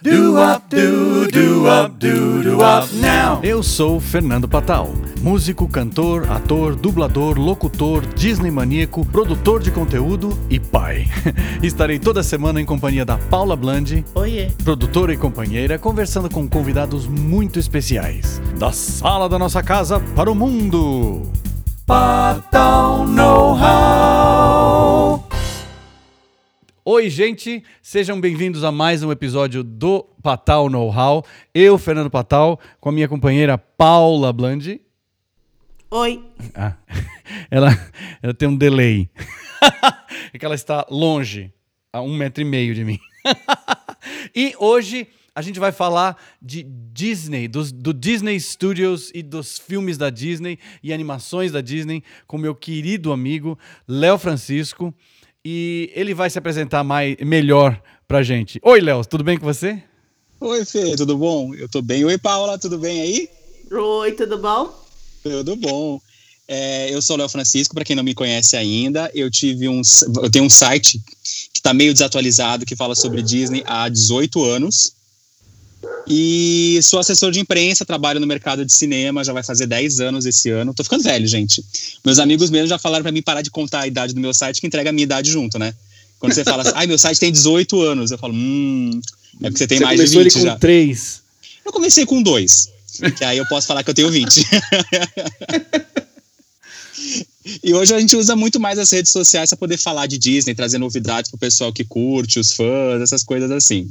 Do up do do up do do up now. Eu sou Fernando Patal, músico, cantor, ator, dublador, locutor, Disney maníaco, produtor de conteúdo e pai. Estarei toda semana em companhia da Paula Blandi, Oiê. produtora e companheira, conversando com convidados muito especiais. Da sala da nossa casa para o mundo. Patal Know-how. Oi, gente, sejam bem-vindos a mais um episódio do Patal Know-how. Eu, Fernando Patal, com a minha companheira Paula Blandi. Oi. Ah, ela, ela tem um delay. é que ela está longe, a um metro e meio de mim. e hoje a gente vai falar de Disney, dos, do Disney Studios e dos filmes da Disney e animações da Disney com meu querido amigo Léo Francisco. E ele vai se apresentar mais, melhor pra gente. Oi, Léo, tudo bem com você? Oi, Fê, tudo bom? Eu tô bem. Oi, Paula, tudo bem aí? Oi, tudo bom? Tudo bom. É, eu sou o Léo Francisco, para quem não me conhece ainda. Eu tive um, eu tenho um site que está meio desatualizado que fala sobre Disney há 18 anos. E sou assessor de imprensa, trabalho no mercado de cinema, já vai fazer 10 anos esse ano. Tô ficando velho, gente. Meus amigos mesmo já falaram para mim parar de contar a idade do meu site, que entrega a minha idade junto, né? Quando você fala assim, ai, meu site tem 18 anos, eu falo, hum, é porque você tem você mais de 20 ele com já. 3. Eu comecei com dois, que aí eu posso falar que eu tenho 20. e hoje a gente usa muito mais as redes sociais para poder falar de Disney, trazer novidades pro pessoal que curte, os fãs, essas coisas assim.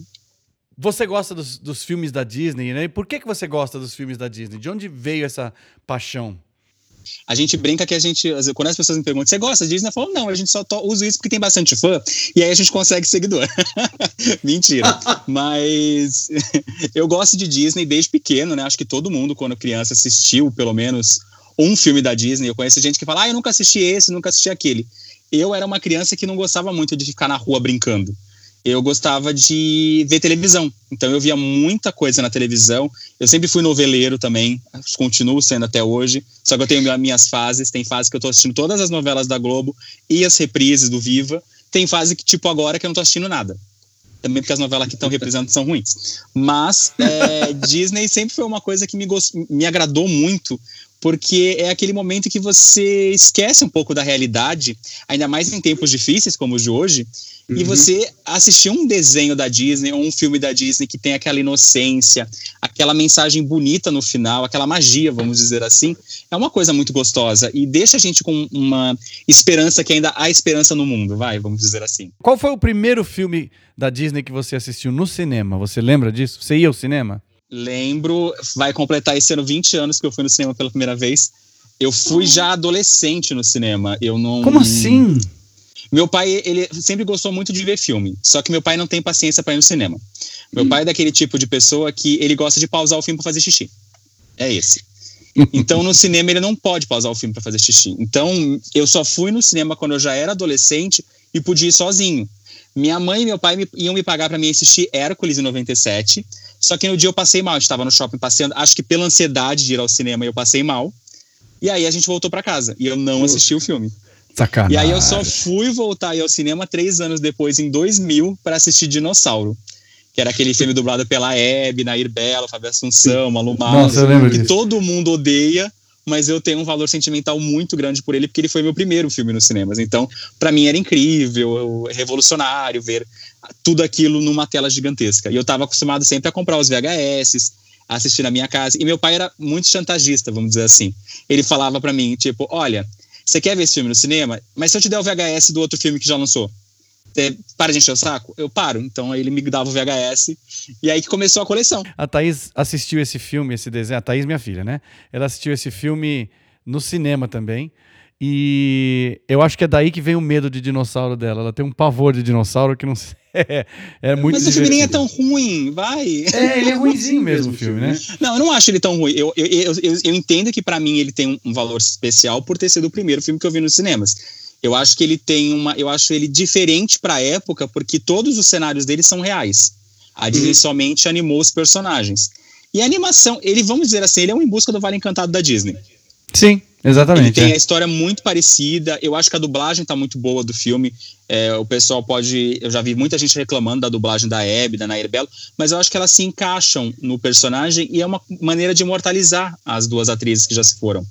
Você gosta dos, dos filmes da Disney, né? E por que, que você gosta dos filmes da Disney? De onde veio essa paixão? A gente brinca que a gente, quando as pessoas me perguntam, você gosta de Disney? Eu falo, não, a gente só usa isso porque tem bastante fã, e aí a gente consegue seguidor. Mentira. Mas eu gosto de Disney desde pequeno, né? Acho que todo mundo, quando criança, assistiu pelo menos um filme da Disney. Eu conheço gente que fala, ah, eu nunca assisti esse, nunca assisti aquele. Eu era uma criança que não gostava muito de ficar na rua brincando eu gostava de ver televisão. Então eu via muita coisa na televisão. Eu sempre fui noveleiro também, continuo sendo até hoje. Só que eu tenho minhas fases. Tem fase que eu tô assistindo todas as novelas da Globo e as reprises do Viva. Tem fase que, tipo, agora que eu não tô assistindo nada. Também porque as novelas que estão representando são ruins. Mas é, Disney sempre foi uma coisa que me, me agradou muito, porque é aquele momento que você esquece um pouco da realidade, ainda mais em tempos difíceis como os de hoje, uhum. e você assistir um desenho da Disney ou um filme da Disney que tem aquela inocência, aquela mensagem bonita no final, aquela magia, vamos dizer assim, é uma coisa muito gostosa e deixa a gente com uma esperança que ainda há esperança no mundo, vai, vamos dizer assim. Qual foi o primeiro filme da Disney que você assistiu no cinema? Você lembra disso? Você ia ao cinema? Lembro, vai completar esse ano 20 anos que eu fui no cinema pela primeira vez. Eu fui já adolescente no cinema. Eu não. Como assim? Meu pai, ele sempre gostou muito de ver filme. Só que meu pai não tem paciência para ir no cinema. Meu hum. pai é daquele tipo de pessoa que ele gosta de pausar o filme para fazer xixi. É esse. Então, no cinema, ele não pode pausar o filme para fazer xixi. Então, eu só fui no cinema quando eu já era adolescente e podia ir sozinho. Minha mãe e meu pai me, iam me pagar para mim assistir Hércules em 97. Só que no dia eu passei mal, eu estava no shopping passeando, acho que pela ansiedade de ir ao cinema eu passei mal. E aí a gente voltou para casa e eu não assisti o filme. Sacanagem. E aí eu só fui voltar ao cinema três anos depois, em 2000, para assistir Dinossauro. Que era aquele filme dublado pela Hebe, Nair Bela, Fábio Assunção, Malu Nossa, eu lembro que disso. todo mundo odeia, mas eu tenho um valor sentimental muito grande por ele, porque ele foi meu primeiro filme nos cinemas. Então, para mim era incrível, revolucionário ver tudo aquilo numa tela gigantesca. E eu estava acostumado sempre a comprar os VHS, assistir na minha casa. E meu pai era muito chantagista, vamos dizer assim. Ele falava para mim, tipo, olha, você quer ver esse filme no cinema? Mas se eu te der o VHS do outro filme que já lançou, você para de encher o saco? Eu paro. Então ele me dava o VHS e aí que começou a coleção. A Thaís assistiu esse filme, esse desenho. A Thaís, minha filha, né? Ela assistiu esse filme no cinema também. E eu acho que é daí que vem o medo de dinossauro dela. Ela tem um pavor de dinossauro que não é, é muito Mas o filme nem é tão ruim, vai. É, ele é ruimzinho mesmo o filme, né? Não, eu não acho ele tão ruim. Eu, eu, eu, eu, eu entendo que para mim ele tem um valor especial por ter sido o primeiro filme que eu vi nos cinemas. Eu acho que ele tem uma. Eu acho ele diferente pra época, porque todos os cenários dele são reais. A Disney uhum. somente animou os personagens. E a animação, ele, vamos dizer assim, ele é um em busca do Vale Encantado da Disney. Sim. Exatamente. Ele tem é. a história muito parecida. Eu acho que a dublagem tá muito boa do filme. É, o pessoal pode. Eu já vi muita gente reclamando da dublagem da Abby, da Nair Belo, mas eu acho que elas se encaixam no personagem e é uma maneira de imortalizar as duas atrizes que já se foram.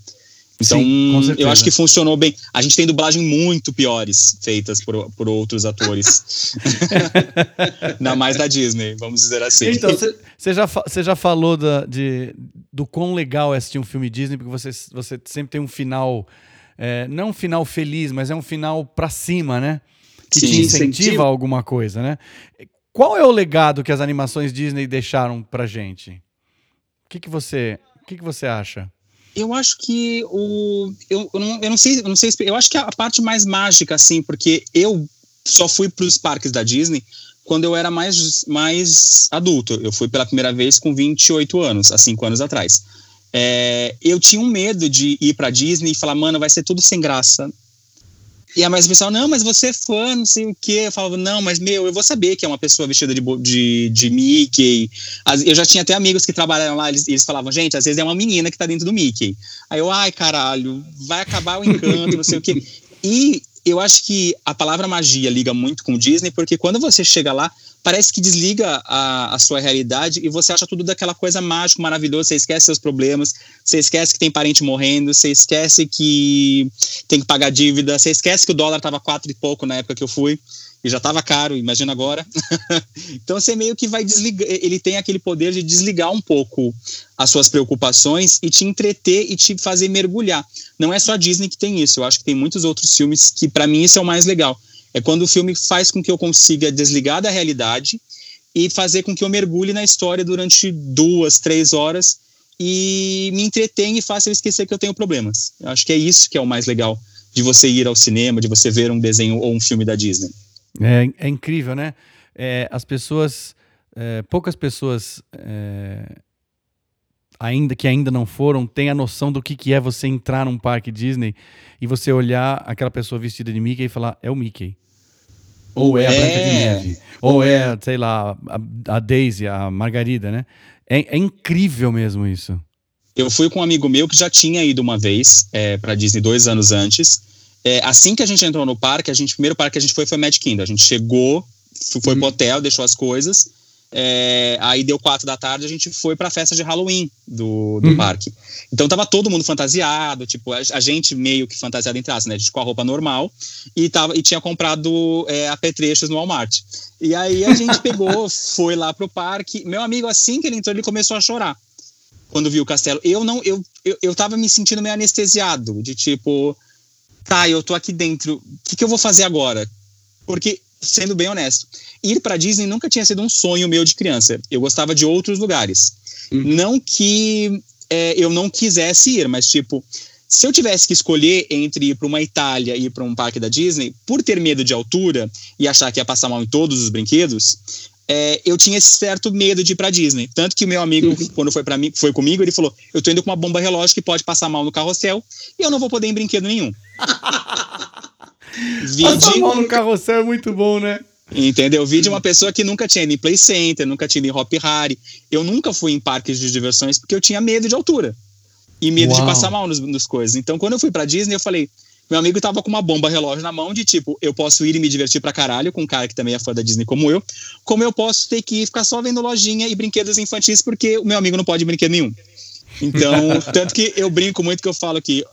Então, Sim, eu acho que funcionou bem. A gente tem dublagem muito piores feitas por, por outros atores. Ainda mais da Disney, vamos dizer assim. Então, você já, já falou da, de, do quão legal é assistir um filme Disney, porque você, você sempre tem um final, é, não um final feliz, mas é um final pra cima, né? Que Sim. te incentiva Incentiva. a alguma coisa, né? Qual é o legado que as animações Disney deixaram pra gente? O que, que você, o que, que você acha? Eu acho que o. Eu, eu, não, eu não sei, eu não sei. Eu acho que a parte mais mágica, assim, porque eu só fui para os parques da Disney quando eu era mais, mais adulto. Eu fui pela primeira vez com 28 anos, há cinco anos atrás. É, eu tinha um medo de ir para Disney e falar, mano, vai ser tudo sem graça. E a mais pessoal, não, mas você é fã, não sei o quê. Eu falava, não, mas meu, eu vou saber que é uma pessoa vestida de, de, de Mickey. Eu já tinha até amigos que trabalharam lá, eles, eles falavam, gente, às vezes é uma menina que tá dentro do Mickey. Aí eu, ai, caralho, vai acabar o encanto, não sei o quê. E eu acho que a palavra magia liga muito com Disney, porque quando você chega lá, parece que desliga a, a sua realidade e você acha tudo daquela coisa mágica, maravilhosa, você esquece seus problemas, você esquece que tem parente morrendo, você esquece que tem que pagar dívida, você esquece que o dólar tava quatro e pouco na época que eu fui, e já tava caro, imagina agora. então você meio que vai desligar, ele tem aquele poder de desligar um pouco as suas preocupações e te entreter e te fazer mergulhar. Não é só a Disney que tem isso, eu acho que tem muitos outros filmes que para mim isso é o mais legal. É quando o filme faz com que eu consiga desligar da realidade e fazer com que eu mergulhe na história durante duas, três horas e me entretenha e faça eu esquecer que eu tenho problemas. Eu acho que é isso que é o mais legal de você ir ao cinema, de você ver um desenho ou um filme da Disney. É, é incrível, né? É, as pessoas, é, poucas pessoas é, ainda que ainda não foram têm a noção do que, que é você entrar num parque Disney e você olhar aquela pessoa vestida de Mickey e falar é o Mickey. Ou é a Branca de É. Neve. Ou é, sei lá, a, a Daisy, a Margarida, né? É, é incrível mesmo isso. Eu fui com um amigo meu que já tinha ido uma vez é, para Disney dois anos antes. É, assim que a gente entrou no parque, a gente, o primeiro parque que a gente foi foi Magic Kingdom. A gente chegou, foi pro hotel, deixou as coisas. é, aí deu quatro da tarde, a gente foi pra festa de Halloween do, do Uhum. parque. Então tava todo mundo fantasiado, tipo, a, a gente meio que fantasiado em traço, né? A gente com a roupa normal e, tava, e tinha comprado é, apetrechos no Walmart. E aí a gente pegou, foi lá pro parque. Meu amigo, assim que ele entrou, ele começou a chorar quando viu o castelo. Eu não, eu, eu, eu tava me sentindo meio anestesiado, de tipo, tá, eu tô aqui dentro, o que, que eu vou fazer agora? Porque, sendo bem honesto, ir pra Disney nunca tinha sido um sonho meu de criança. Eu gostava de outros lugares. Não que é, eu não quisesse ir, mas tipo, se eu tivesse que escolher entre ir para uma Itália e ir para um parque da Disney, por ter medo de altura e achar que ia passar mal em todos os brinquedos, é, eu tinha esse certo medo de ir pra Disney. Tanto que o meu amigo, quando foi para mim, foi comigo, ele falou: Eu tô indo com uma bomba relógio que pode passar mal no carrossel e eu não vou poder ir em brinquedo nenhum. Passar mal no carrossel é muito bom, né? entendeu? Vide uma pessoa que nunca tinha ido em Play Center, nunca tinha ido em Hop Harry. Eu nunca fui em parques de diversões porque eu tinha medo de altura e medo Uau. de passar mal nos, nos coisas. Então, quando eu fui pra Disney, eu falei. Meu amigo tava com uma bomba relógio na mão de tipo, eu posso ir e me divertir pra caralho com um cara que também é fã da Disney como eu, como eu posso ter que ir ficar só vendo lojinha e brinquedos infantis porque o meu amigo não pode brinquedo nenhum. Então, tanto que eu brinco muito que eu falo que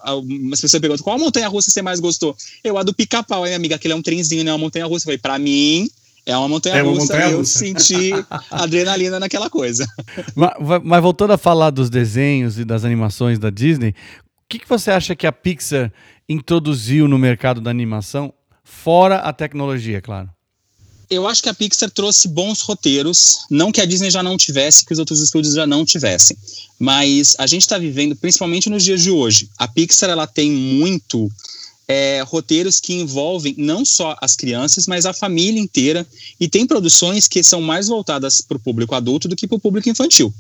as pessoas perguntam qual montanha russa você mais gostou? Eu, a do pica-pau, aí, minha amiga, aquele é um trenzinho, não é uma montanha russa. Eu falei, pra mim, é uma montanha É uma russa. montanha eu russa. senti adrenalina naquela coisa. Mas, mas voltando a falar dos desenhos e das animações da Disney, que, que você acha que a Pixar introduziu no mercado da animação, fora a tecnologia, claro? Eu acho que a Pixar trouxe bons roteiros, não que a Disney já não tivesse, que os outros estúdios já não tivessem, mas a gente está vivendo, principalmente nos dias de hoje, a Pixar ela tem muito é, roteiros que envolvem não só as crianças, mas a família inteira, e tem produções que são mais voltadas para o público adulto do que para o público infantil.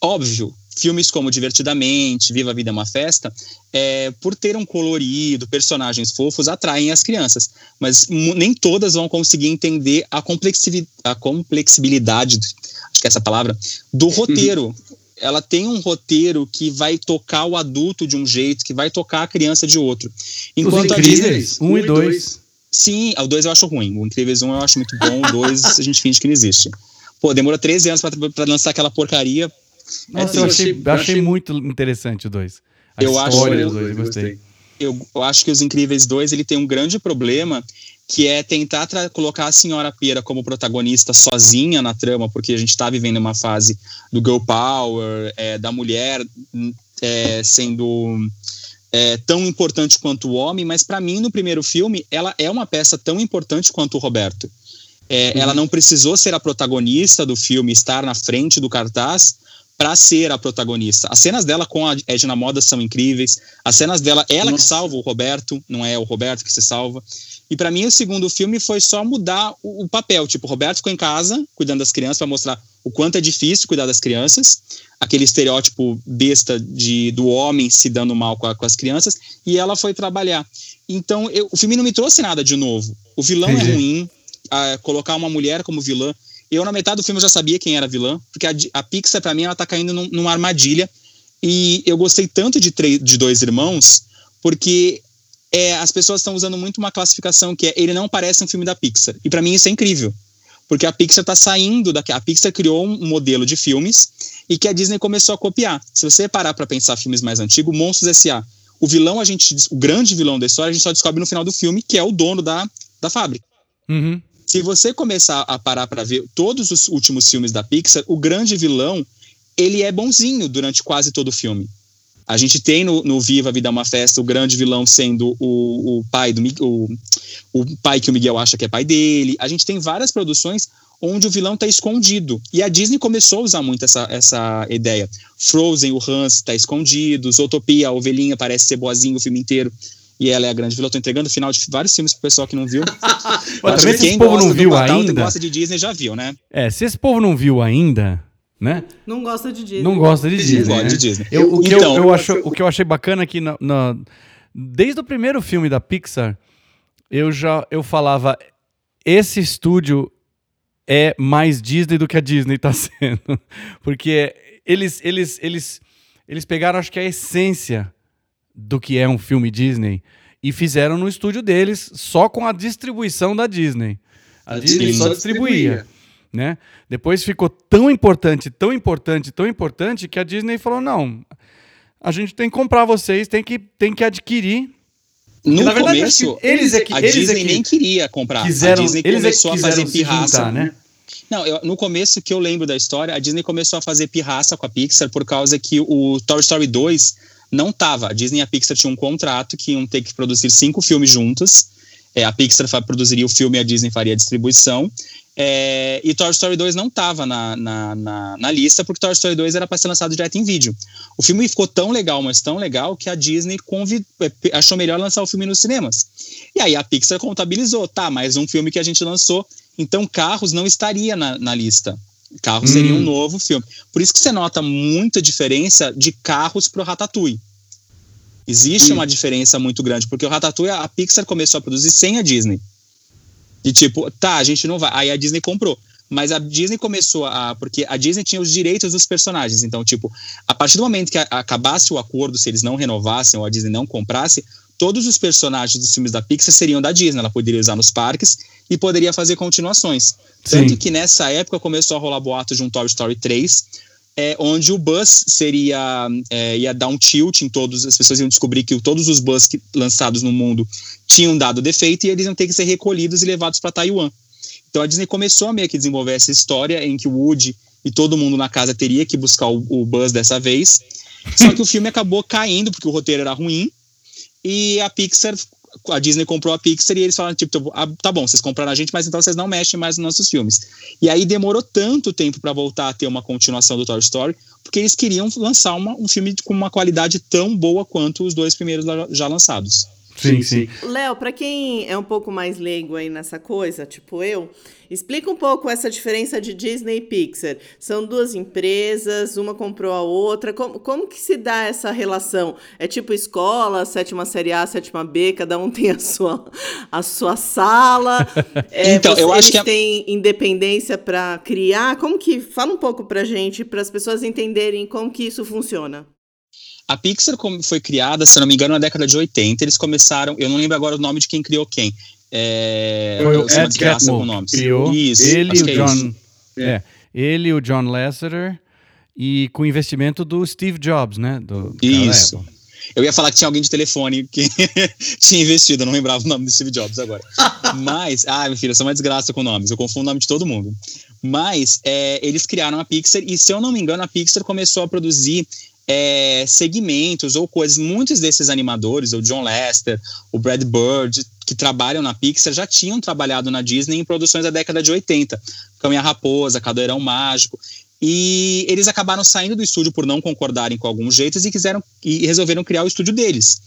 Óbvio, filmes como Divertidamente, Viva a Vida é uma Festa, é, por ter um colorido, personagens fofos, atraem as crianças. Mas nem todas vão conseguir entender a, complexivi- a complexibilidade, acho que é essa palavra, do roteiro. ela tem um roteiro que vai tocar o adulto de um jeito, que vai tocar a criança de outro. Enquanto Os Incríveis, 1 um e 2. Sim, o 2 eu acho ruim. O Incríveis 1 um eu acho muito bom, o 2 a gente finge que não existe. Pô, demora 13 anos pra, lançar aquela porcaria. Nossa, é, eu, achei, achei, achei, muito interessante o 2. Eu acho, dois, eu gostei. Eu, eu acho que Os Incríveis 2 ele tem um grande problema que é tentar colocar a senhora Pera como protagonista sozinha na trama, porque a gente está vivendo uma fase do girl power, é, da mulher é, sendo é, tão importante quanto o homem, mas para mim, no primeiro filme, ela é uma peça tão importante quanto o Roberto. É, uhum. Ela não precisou ser a protagonista do filme, estar na frente do cartaz, para ser a protagonista. As cenas dela com a Edna Moda são incríveis. As cenas dela, ela Nossa. que salva o Roberto, não é o Roberto que se salva. E para mim, o segundo filme foi só mudar o, o, papel. Tipo, o Roberto ficou em casa, cuidando das crianças, para mostrar o quanto é difícil cuidar das crianças. Aquele estereótipo besta de, do homem se dando mal com, a, com as crianças. E ela foi trabalhar. Então, eu, o filme não me trouxe nada de novo. O vilão Entendi. é ruim. A, colocar uma mulher como vilã. Eu, na metade do filme, já sabia quem era a vilã. Porque a, a Pixar, para mim, ela tá caindo num, numa armadilha. E eu gostei tanto de, de Dois Irmãos, porque é, as pessoas estão usando muito uma classificação que é ele não parece um filme da Pixar. E para mim isso é incrível. Porque a Pixar está saindo daqui. A Pixar criou um modelo de filmes e que a Disney começou a copiar. Se você parar para pensar filmes mais antigos, Monstros S.A. O vilão, a gente, o grande vilão da história, a gente só descobre no final do filme, que é o dono da, da fábrica. Uhum. Se você começar a parar para ver todos os últimos filmes da Pixar, o grande vilão, ele é bonzinho durante quase todo o filme. A gente tem no, no Viva a Vida é uma Festa o grande vilão sendo o, o pai do o, o pai que o Miguel acha que é pai dele. A gente tem várias produções onde o vilão está escondido. E a Disney começou a usar muito essa, essa ideia. Frozen, o Hans está escondido, Zootopia, a ovelhinha parece ser boazinha o filme inteiro. E ela é a grande vilã. Eu tô entregando o final de vários filmes pro pessoal que não viu. Mas se esse povo não viu Natal, ainda. gosta de Disney já viu, né? É, se esse povo não viu ainda, né? Não gosta de Disney. Não gosta de Disney. Não gosta de Disney. Eu, o, que então, eu, eu acho, o que eu achei bacana aqui na, na, desde o primeiro filme da Pixar, eu já eu falava esse estúdio é mais Disney do que a Disney está sendo, porque eles eles eles eles pegaram acho que a essência do que é um filme Disney e fizeram no estúdio deles só com a distribuição da Disney. A, a Disney, Disney só distribuía. distribuía né? Depois ficou tão importante, tão importante, tão importante que a Disney falou: não, a gente tem que comprar vocês, tem que, tem que adquirir. No na verdade, começo, eles é que, a eles é Disney é que nem queria comprar. Quiseram, a Disney eles começou é a fazer pirraça. Juntar, né? Não, eu, no começo que eu lembro da história, a Disney começou a fazer pirraça com a Pixar por causa que o Toy Story 2 não tava. A Disney e a Pixar tinham um contrato que iam ter que produzir cinco filmes juntos. É, a Pixar produziria o filme e a Disney faria a distribuição. É, e Toy Story 2 não estava na, na, na, na, lista, porque Toy Story 2 era para ser lançado direto em vídeo. O filme ficou tão legal, mas tão legal, que a Disney. É, achou melhor lançar o filme nos cinemas. E aí a Pixar contabilizou, tá, mais um filme que a gente lançou, então Carros não estaria na, na lista. Carros hum. seria um novo filme. Por isso que você nota muita diferença de Carros pro Ratatouille. Existe hum. uma diferença muito grande, porque o Ratatouille a Pixar começou a produzir sem a Disney. De tipo, tá, a gente não vai. Aí a Disney comprou. Mas a Disney começou a. Porque a Disney tinha os direitos dos personagens. Então, tipo, a partir do momento que acabasse o acordo, se eles não renovassem ou a Disney não comprasse, todos os personagens dos filmes da Pixar seriam da Disney. Ela poderia usar nos parques e poderia fazer continuações. Sim. Tanto que nessa época começou a rolar boato de um Toy Story 3, é, onde o Buzz seria é, ia dar um tilt em todos, as pessoas iam descobrir que todos os Buzz que, lançados no mundo tinham dado defeito e eles iam ter que ser recolhidos e levados para Taiwan. Então a Disney começou a meio que desenvolver essa história em que o Woody e todo mundo na casa teria que buscar o, o Buzz dessa vez. Só que o filme acabou caindo porque o roteiro era ruim e a Pixar a Disney comprou a Pixar e eles falaram, tipo, ah, tá bom, vocês compraram a gente, mas então vocês não mexem mais nos nossos filmes. E aí demorou tanto tempo para voltar a ter uma continuação do Toy Story, porque eles queriam lançar uma, um filme com uma qualidade tão boa quanto os dois primeiros já lançados. Sim, sim. Léo, para quem é um pouco mais leigo aí nessa coisa, tipo eu, explica um pouco essa diferença de Disney e Pixar. São duas empresas, uma comprou a outra. Como, como que se dá essa relação? É tipo escola, sétima série A, sétima B, cada um tem a sua, a sua sala. É, Então, eu acho eles que a- têm independência para criar. Como que fala um pouco pra gente, para as pessoas entenderem como que isso funciona? A Pixar como foi criada, se eu não me engano, na década de 80. Eles começaram, eu não lembro agora o nome de quem criou quem. É, Foi o eu sou uma Ed desgraça Catmull com nomes. criou. Isso, ele e o é John. isso. É. Ele e o John Lasseter. E com investimento do Steve Jobs, né? Do, Isso. Eu ia falar que tinha alguém de telefone que tinha investido, eu não lembrava o nome do Steve Jobs agora. Mas, ah, meu filho, eu sou uma desgraça com nomes, eu confundo o nome de todo mundo. Mas é, eles criaram a Pixar e, se eu não me engano, a Pixar começou a produzir é, segmentos ou coisas. Muitos desses animadores, o John Lester, o Brad Bird, que trabalham na Pixar, já tinham trabalhado na Disney em produções da década de 80. Cão e a Raposa, Cadeirão Mágico. E eles acabaram saindo do estúdio por não concordarem com alguns jeitos e quiseram e resolveram criar o estúdio deles.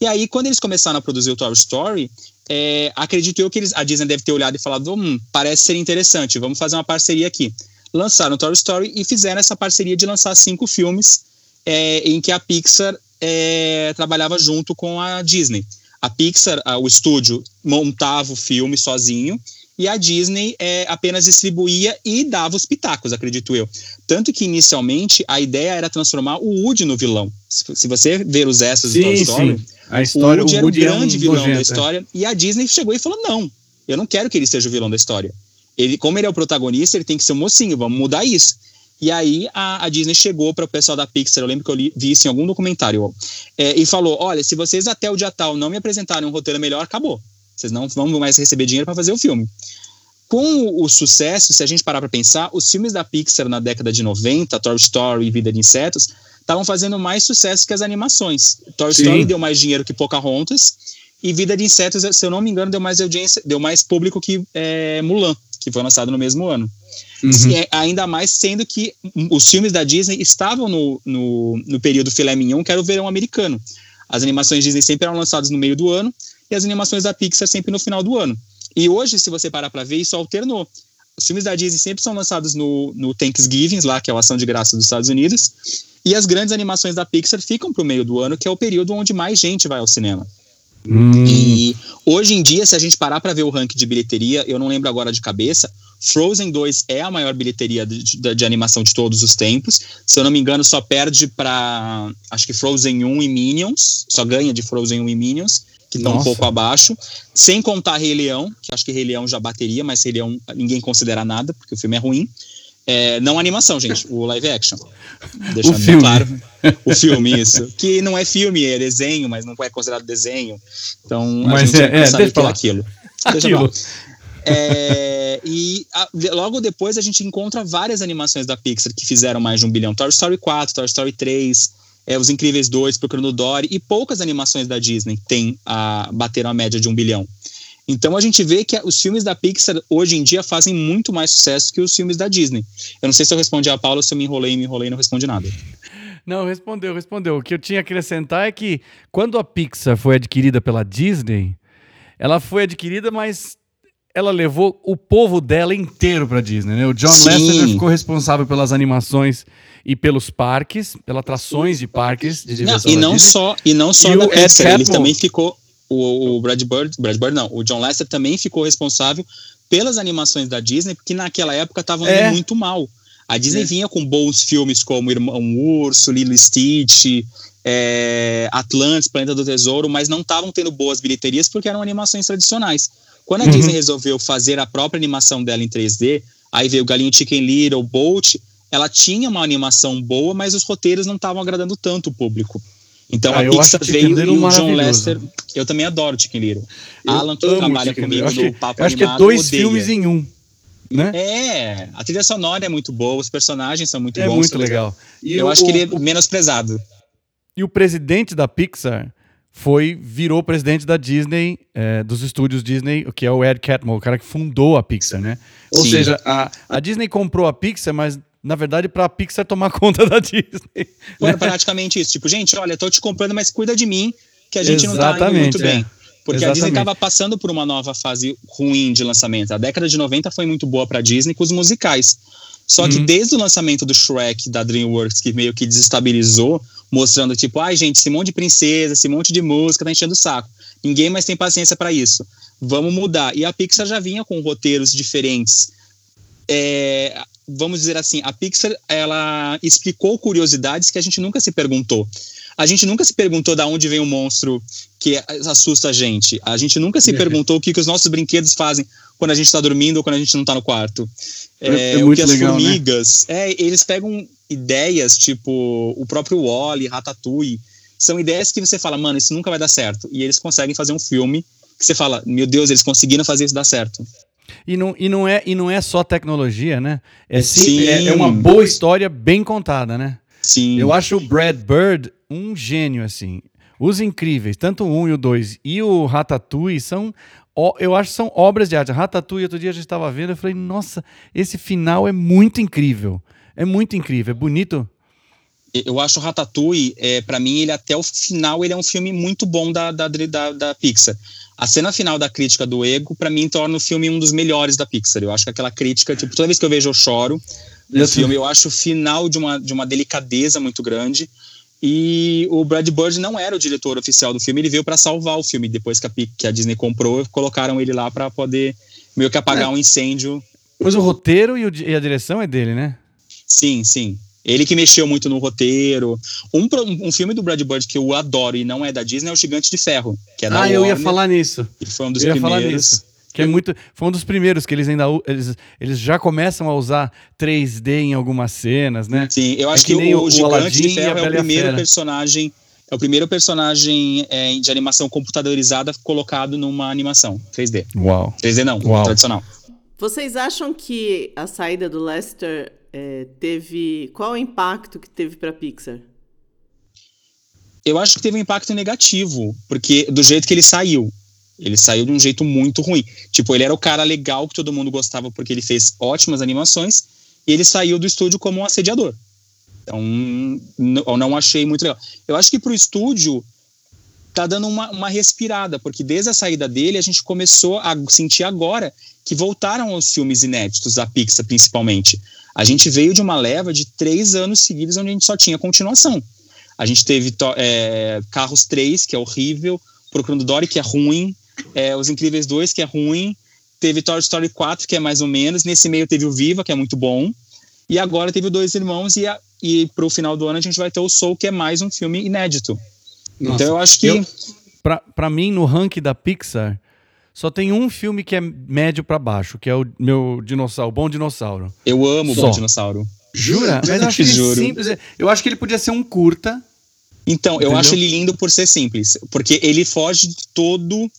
E aí, quando eles começaram a produzir o Toy Story, é, acredito eu que eles, a Disney deve ter olhado e falado: hum, parece ser interessante, vamos fazer uma parceria aqui. Lançaram o Toy Story e fizeram essa parceria de lançar cinco filmes é, em que a Pixar é, trabalhava junto com a Disney. A Pixar, a- o estúdio, montava o filme sozinho e a Disney é, apenas distribuía e dava os pitacos, acredito eu. Tanto que inicialmente a ideia era transformar o Woody no vilão. Se, se você ver os extras do Toy Sim, Story, sim. A história, o Woody, o era o Woody é um grande vilão nojento, da é. história. E a Disney chegou e falou: não, eu não quero que ele seja o vilão da história. Ele, como ele é o protagonista, ele tem que ser um mocinho, vamos mudar isso. E aí a, a Disney chegou para o pessoal da Pixar, eu lembro que eu li- vi isso em algum documentário, é, e falou: olha, se vocês até o dia tal não me apresentarem um roteiro melhor, acabou. Vocês não vão mais receber dinheiro para fazer o filme. Com o, o sucesso, se a gente parar para pensar, os filmes da Pixar na década de 90, Toy Story e Vida de Insetos, estavam fazendo mais sucesso que as animações. Toy Sim. Story deu mais dinheiro que Pocahontas e Vida de Insetos, se eu não me engano, deu mais audiência, deu mais público que é, Mulan, que foi lançado no mesmo ano. Uhum. É- ainda mais sendo que os filmes da Disney estavam no, no, no período filé mignon, que era o verão americano. As animações Disney sempre eram lançadas no meio do ano e as animações da Pixar sempre no final do ano. E hoje, se você parar para ver, isso alternou. Os filmes da Disney sempre são lançados no, no Thanksgiving, lá, que é a ação de graça dos Estados Unidos, e as grandes animações da Pixar ficam para o meio do ano, que é o período onde mais gente vai ao cinema. Hum, E hoje em dia, se a gente parar para ver o ranking de bilheteria, eu não lembro agora de cabeça, Frozen 2 é a maior bilheteria de, de- de animação de todos os tempos. Se eu não me engano, só perde para acho que Frozen 1 e Minions, só ganha de Frozen 1 e Minions, que estão um pouco abaixo. Sem contar Rei Leão, que acho que Rei Leão já bateria, mas Rei Leão ninguém considera nada, porque o filme é ruim. É, não a animação, gente, o live action. Deixando bem filme. claro. O filme, isso. Que não é filme, é desenho, mas não é considerado desenho. Então, a Mas gente é- não é, sabe deixa o que é lá. aquilo. Deixa Aquilo. É, e a- logo depois a gente encontra várias animações da Pixar que fizeram mais de um bilhão. Toy Story 4, Toy Story 3, é, Os Incríveis 2, Procurando Dory, e poucas animações da Disney tem a, bateram a média de um bilhão. Então a gente vê que os filmes da Pixar hoje em dia fazem muito mais sucesso que os filmes da Disney. Eu não sei se eu respondi a Paula, se eu me enrolei e me enrolei e não respondi nada. Não, respondeu, respondeu. O que eu tinha que acrescentar é que quando a Pixar foi adquirida pela Disney, ela foi adquirida, mas ela levou o povo dela inteiro pra Disney, né? O John Sim. Lasseter ficou responsável pelas animações e pelos parques, pelas atrações de parques de Não, diversão e da não Disney. só e não só E Ed Pixar, ele também ficou o, o Brad Bird, Brad Bird não, o John Lasseter também ficou responsável pelas animações da Disney, porque naquela época estavam É. indo muito mal. A Disney É. vinha com bons filmes como Irmão Urso, Lilo e Stitch, é, Atlantis, Planeta do Tesouro, mas não estavam tendo boas bilheterias porque eram animações tradicionais. Quando a Uhum. Disney resolveu fazer a própria animação dela em 3D, aí veio Galinho Chicken Little, Bolt, ela tinha uma animação boa, mas os roteiros não estavam agradando tanto o público. Então Ah, a Pixar acho veio e o John. Lester. Eu também adoro Chicken Little. Eu Alan, que trabalha Chicken comigo no acho Papo eu acho que é Animado, dois odeia. filmes em um, né? É, a trilha sonora é muito boa, os personagens são muito É, bons. muito legal. E Eu o- acho que ele é o- menosprezado. E o presidente da Pixar foi virou presidente da Disney, é, dos estúdios Disney, que é o Ed Catmull, o cara que fundou a Pixar, né? Ou Sim. seja, a, a Disney comprou a Pixar, mas na verdade para a Pixar tomar conta da Disney. Foi praticamente isso. Tipo, gente, olha, tô te comprando, mas cuida de mim, que a gente não tá indo Exatamente, muito é. bem. Porque Exatamente. a Disney estava passando por uma nova fase ruim de lançamento. A década de 90 foi muito boa para Disney com os musicais. Só uhum. que desde o lançamento do Shrek da DreamWorks, que meio que desestabilizou, mostrando tipo, ai gente, esse monte de princesa, esse monte de música tá enchendo o saco. Ninguém mais tem paciência para isso. Vamos mudar. E a Pixar já vinha com roteiros diferentes. É, vamos dizer assim, a Pixar ela explicou curiosidades que a gente nunca se perguntou. A gente nunca se perguntou de onde vem o monstro que assusta a gente. A gente nunca se é. perguntou o que, que os nossos brinquedos fazem quando a gente está dormindo ou quando a gente não está no quarto. É, é, é o que as legal, né? formigas. Né? É, eles pegam ideias tipo o próprio Wally, Ratatouille. São ideias que você fala, mano, isso nunca vai dar certo. E eles conseguem fazer um filme que você fala, meu Deus, eles conseguiram fazer isso dar certo. E não, e não, é, e não é só tecnologia, né? É, sim. É, é uma boa história bem contada, né? Sim. Eu acho o Brad Bird um gênio, assim. Os Incríveis, tanto o 1 e o 2 e o Ratatouille são eu acho que são obras de arte. Ratatouille, outro dia a gente estava vendo, eu falei, nossa, esse final é muito incrível. É muito incrível, é bonito. Eu acho Ratatouille, é, para mim, ele até o final, ele é um filme muito bom da, da, da, da Pixar. A cena final da crítica do Ego, para mim, torna o filme um dos melhores da Pixar. Eu acho que aquela crítica, tipo, toda vez que eu vejo eu choro no eu filme. Eu acho o final de uma, de uma delicadeza muito grande. E o Brad Bird não era o diretor oficial do filme, ele veio para salvar o filme. Depois que a, que a, Disney comprou, colocaram ele lá para poder meio que apagar é. um incêndio. Mas o roteiro e, o, e, a direção é dele, né? Sim, sim. Ele que mexeu muito no roteiro. Um, um filme do Brad Bird que eu adoro e não é da Disney é O Gigante de Ferro. Que é da ah, Warner, eu ia falar nisso. Que foi um dos eu primeiros. Ia falar nisso. Que é muito. Foi um dos primeiros que eles ainda. Eles, eles já começam a usar 3D em algumas cenas, né? Sim, eu acho é que, que o, o Gigante de Ferro é o primeiro personagem. É o primeiro personagem é, de animação computadorizada colocado numa animação 3D. Uau. 3D não, Uau. tradicional. Vocês acham que a saída do Lester é, teve. Qual o impacto que teve para Pixar? Eu acho que teve um impacto negativo, porque do jeito que ele saiu. Ele saiu de um jeito muito ruim. Tipo, ele era o cara legal que todo mundo gostava porque ele fez ótimas animações e ele saiu do estúdio como um assediador. Então, eu não achei muito legal. Eu acho que pro estúdio tá dando uma, uma respirada, porque desde a saída dele a gente começou a sentir agora que voltaram os filmes inéditos, a Pixar principalmente. A gente veio de uma leva de três anos seguidos onde a gente só tinha continuação. A gente teve é, Carros 3, que é horrível, Procurando Dory, que é ruim, é, Os Incríveis 2, que é ruim, teve Toy Story 4, que é mais ou menos, nesse meio teve o Viva, que é muito bom, e agora teve o Dois Irmãos, e, a, e pro final do ano a gente vai ter o Soul, que é mais um filme inédito. Nossa, então eu acho que... Eu, pra, pra mim, no ranking da Pixar, só tem um filme que é médio para baixo, que é o meu dinossauro, Bom Dinossauro. Eu amo o Bom Dinossauro. Jura? Mas eu acho ele Juro. simples. Eu acho que ele podia ser um curta. Então, Entendeu? eu acho ele lindo por ser simples, porque ele foge de todo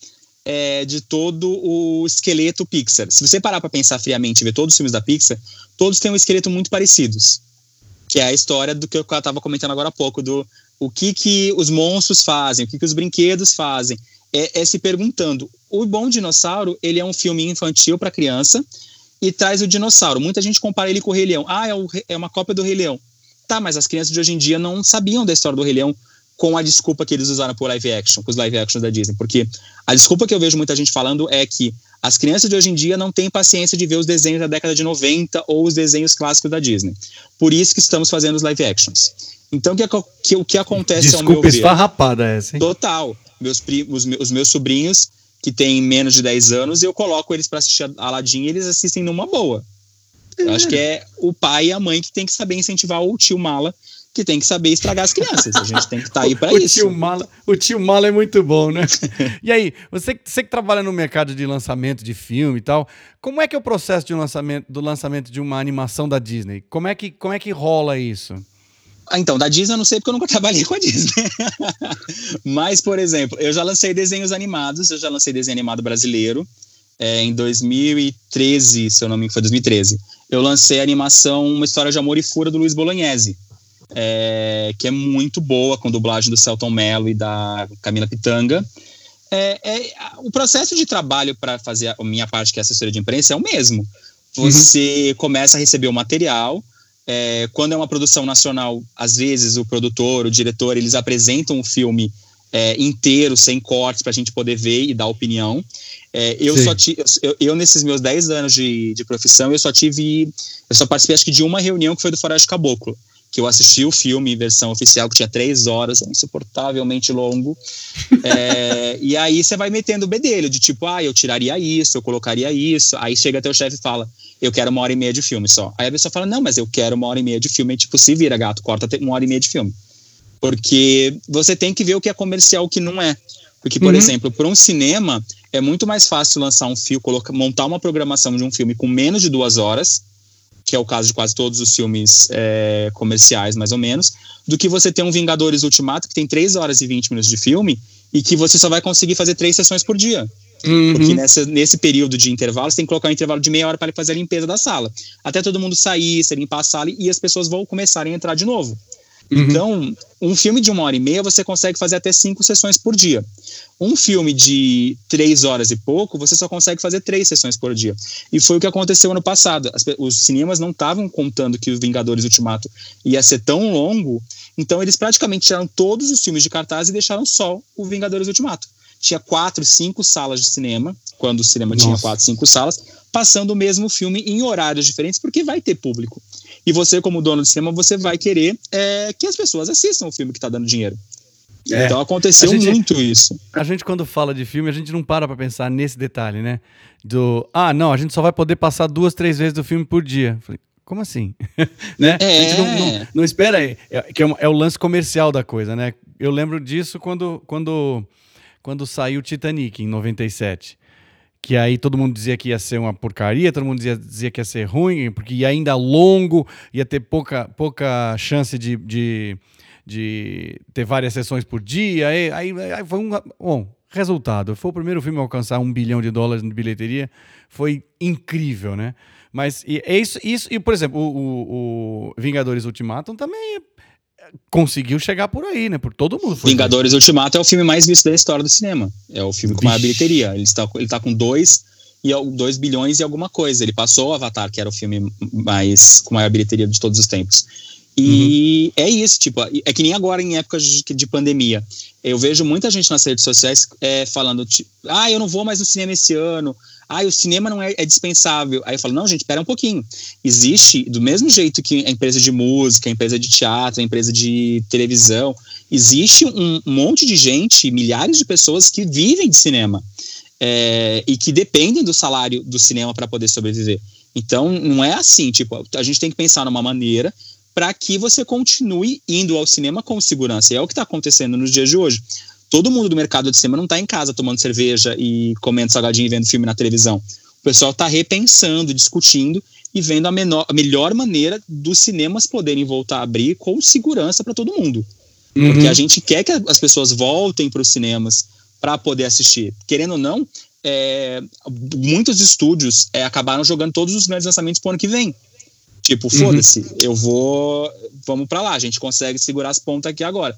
é, de todo o esqueleto Pixar. Se você parar para pensar friamente e ver todos os filmes da Pixar, todos têm um esqueleto muito parecidos. Que é a história do que eu estava comentando agora há pouco, do o que, que os monstros fazem, o que, que os brinquedos fazem. É, é se perguntando. O Bom Dinossauro, ele é um filme infantil para criança e traz o dinossauro. Muita gente compara ele com o Rei Leão. Ah, é, o, é uma cópia do Rei Leão. Tá, mas as crianças de hoje em dia não sabiam da história do Rei Leão com a desculpa que eles usaram por live action, com os live action da Disney. Porque a desculpa que eu vejo muita gente falando é que as crianças de hoje em dia não têm paciência de ver os desenhos da década de 90 ou os desenhos clássicos da Disney. Por isso que estamos fazendo os live actions. Então, o que, que, que acontece Desculpa, ao meu ver... esfarrapada essa, hein? Total. Meus primos, os meus sobrinhos, que têm menos de 10 anos, eu coloco eles para assistir Aladdin e eles assistem numa boa. Eu acho que é o pai e a mãe que tem que saber incentivar o tio mala que tem que saber estragar as crianças. A gente tem que estar tá aí para isso. Tio Mala, o tio Mala é muito bom, né? e aí, você, você que trabalha no mercado de lançamento de filme e tal, como é que é o processo de lançamento, do lançamento de uma animação da Disney? Como é que, como é que rola isso? Ah, então, da Disney eu não sei porque eu nunca trabalhei com a Disney. Mas, por exemplo, eu já lancei desenhos animados, eu já lancei desenho animado brasileiro. É, em 2013, se eu não me engano, foi 2013. Eu lancei a animação Uma História de Amor e Fura do Luiz Bolognese é, que é muito boa, com dublagem do Celton Mello e da Camila Pitanga. É, é, o processo de trabalho para fazer a minha parte, que é assessoria de imprensa, é o mesmo. Você uhum. começa a receber o material. É, quando é uma produção nacional, às vezes o produtor, o diretor, eles apresentam o filme é, inteiro, sem cortes, para a gente poder ver e dar opinião. É, eu Sim. só tive, eu, eu, nesses meus 10 anos de, de profissão, eu só tive, eu só participei acho que de uma reunião que foi do Floresta Caboclo, que eu assisti o filme em versão oficial, que tinha três horas, insuportavelmente longo. é, e aí você vai metendo o bedelho, de tipo, ah, eu tiraria isso, eu colocaria isso. Aí chega até o chefe e fala, eu quero uma hora e meia de filme só. Aí a pessoa fala, não, mas eu quero uma hora e meia de filme. E, tipo, se vira, gato, corta uma hora e meia de filme. Porque você tem que ver o que é comercial e o que não é. Porque, por uhum. exemplo, para um cinema, é muito mais fácil lançar um filme, colocar, montar uma programação de um filme com menos de duas horas, que é o caso de quase todos os filmes é, comerciais, mais ou menos, do que você ter um Vingadores Ultimato, que tem 3 horas e 20 minutos de filme, e que você só vai conseguir fazer três sessões por dia. Uhum. Porque nessa, nesse período de intervalo, você tem que colocar um intervalo de meia hora para fazer a limpeza da sala. Até todo mundo sair, se limpar a sala e as pessoas vão começarem a entrar de novo. Uhum. Então, um filme de uma hora e meia você consegue fazer até cinco sessões por dia. Um filme de três horas e pouco, você só consegue fazer três sessões por dia. E foi o que aconteceu ano passado. As, os cinemas não estavam contando que o Vingadores Ultimato ia ser tão longo, então eles praticamente tiraram todos os filmes de cartaz e deixaram só o Vingadores Ultimato. Tinha quatro, cinco salas de cinema, quando o cinema Nossa. tinha quatro, cinco salas, passando o mesmo filme em horários diferentes, porque vai ter público. E você, como dono do cinema, você vai querer é, que as pessoas assistam o filme que está dando dinheiro. É. Então aconteceu gente, muito isso. A gente, quando fala de filme, a gente não para para pensar nesse detalhe, né? Do, ah, não, a gente só vai poder passar duas, três vezes do filme por dia. Falei, como assim? né? É. A gente não, não, não espera aí. É, que é, é, o lance comercial da coisa, né? Eu lembro disso quando, quando, quando saiu Titanic, em 97 que aí todo mundo dizia que ia ser uma porcaria, todo mundo dizia, dizia que ia ser ruim, porque ia ainda longo, ia ter pouca, pouca chance de, de, de ter várias sessões por dia. Aí, aí, aí foi um. Bom, resultado: foi o primeiro filme a alcançar um bilhão de dólares de bilheteria, foi incrível, né? Mas é isso, isso, e por exemplo, o, o, o Vingadores Ultimatum também conseguiu chegar por aí, né? Por todo mundo. Vingadores ver. Ultimato é o filme mais visto da história do cinema. É o filme com maior bilheteria. Ele está, ele está com dois e 2 bilhões e alguma coisa. Ele passou o Avatar, que era o filme mais com maior bilheteria de todos os tempos. E uhum. é isso, tipo, é que nem agora em épocas de, de pandemia. Eu vejo muita gente nas redes sociais é, falando, tipo, ah, eu não vou mais no cinema esse ano, ah, o cinema não é, é, dispensável. Aí eu falo, não, gente, espera um pouquinho. Existe, do mesmo jeito que a empresa de música, a empresa de teatro, a empresa de televisão, existe um monte de gente, milhares de pessoas que vivem de cinema é, e que dependem do salário do cinema para poder sobreviver. Então, não é assim, tipo, a gente tem que pensar numa maneira para que você continue indo ao cinema com segurança. E é o que está acontecendo nos dias de hoje todo mundo do mercado de cinema não está em casa tomando cerveja e comendo salgadinho e vendo filme na televisão. O pessoal está repensando, discutindo e vendo a, menor, a melhor maneira dos cinemas poderem voltar a abrir com segurança para todo mundo. Uhum. Porque a gente quer que as pessoas voltem para os cinemas para poder assistir. Querendo ou não, é, muitos estúdios é, acabaram jogando todos os grandes lançamentos para o ano que vem. Tipo, uhum. foda-se, uhum. eu vou. Vamos para lá, a gente consegue segurar as pontas aqui agora.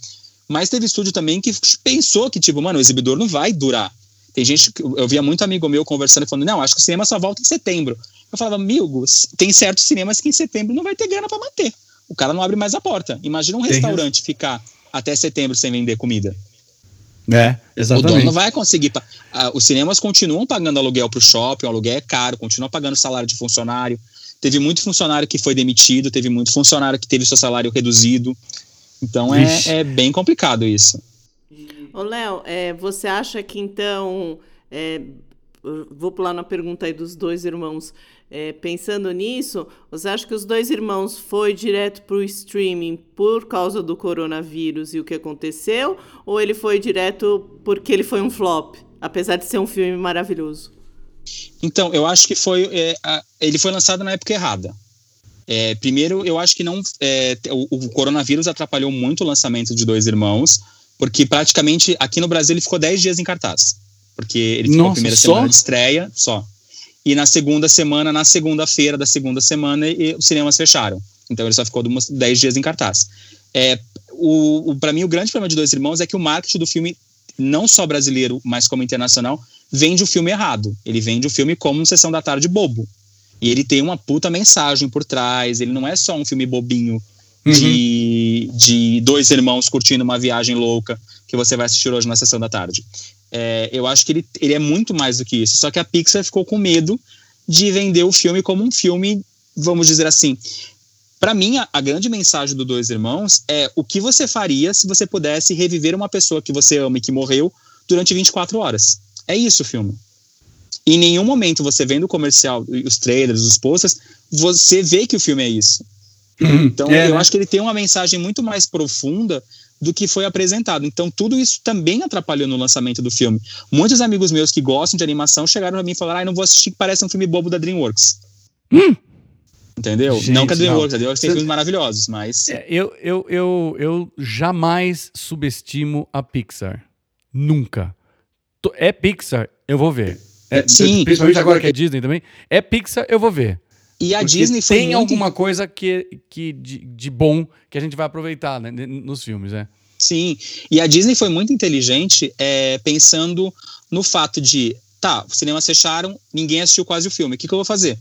Mas teve estúdio também que pensou que, tipo, mano, o exibidor não vai durar. Tem gente que eu via muito amigo meu conversando e falando, não, acho que o cinema só volta em setembro. Eu falava, amigos, tem certos cinemas que em setembro não vai ter grana para manter. O cara não abre mais a porta. Imagina um tem restaurante isso. ficar até setembro sem vender comida. É, exatamente. O dono não vai conseguir. Uh, os cinemas continuam pagando aluguel para o shopping, o aluguel é caro, continuam pagando salário de funcionário. Teve muito funcionário que foi demitido, teve muito funcionário que teve seu salário reduzido. Então é, é, bem complicado isso. Ô, Léo, é, você acha que então. É, vou pular na pergunta aí dos dois irmãos. É, pensando nisso, você acha que os dois irmãos foi direto para o streaming por causa do coronavírus e o que aconteceu? Ou ele foi direto porque ele foi um flop, apesar de ser um filme maravilhoso? Então, eu acho que foi. É, a, ele foi lançado na época errada. É, primeiro, eu acho que não é, o, o, coronavírus atrapalhou muito o lançamento de Dois Irmãos, porque praticamente aqui no Brasil ele ficou 10 dias em cartaz. Porque ele ficou Nossa, a primeira só? semana de estreia, só. E na segunda semana, na segunda-feira da segunda semana, e, os cinemas fecharam. Então ele só ficou 10 dias em cartaz. É, o, o para mim, o grande problema de Dois Irmãos é que o marketing do filme, não só brasileiro, mas como internacional, vende o filme errado. Ele vende o filme como um Sessão da Tarde bobo. E ele tem uma puta mensagem por trás, ele não é só um filme bobinho uhum. de, de dois irmãos curtindo uma viagem louca que você vai assistir hoje na sessão da tarde. É, eu acho que ele, ele é muito mais do que isso. Só que a Pixar ficou com medo de vender o filme como um filme, vamos dizer assim. Para mim, a, a, grande mensagem do Dois Irmãos é o que você faria se você pudesse reviver uma pessoa que você ama e que morreu durante 24 horas. É isso o filme. Em nenhum momento você vendo o comercial, os trailers, os posters, você vê que o filme é isso. Uhum. Então, é, eu né? acho que ele tem uma mensagem muito mais profunda do que foi apresentado. Então, tudo isso também atrapalhou no lançamento do filme. Muitos amigos meus que gostam de animação chegaram para mim e falaram: ah, não vou assistir, que parece um filme bobo da Dreamworks. Hum. Entendeu? Gente, não que a DreamWorks, a DreamWorks tem filmes maravilhosos, mas. É, eu, eu, eu, eu jamais subestimo a Pixar. Nunca. É Pixar, eu vou ver. É, Sim. Principalmente agora que é Disney também. É Pixar, eu vou ver. E a Porque Disney foi tem muito... alguma coisa que, que de, de, bom que a gente vai aproveitar né, nos filmes, né? Sim. E a Disney foi muito inteligente é, pensando no fato de, tá, os cinemas fecharam, ninguém assistiu quase o filme. O que, que eu vou fazer?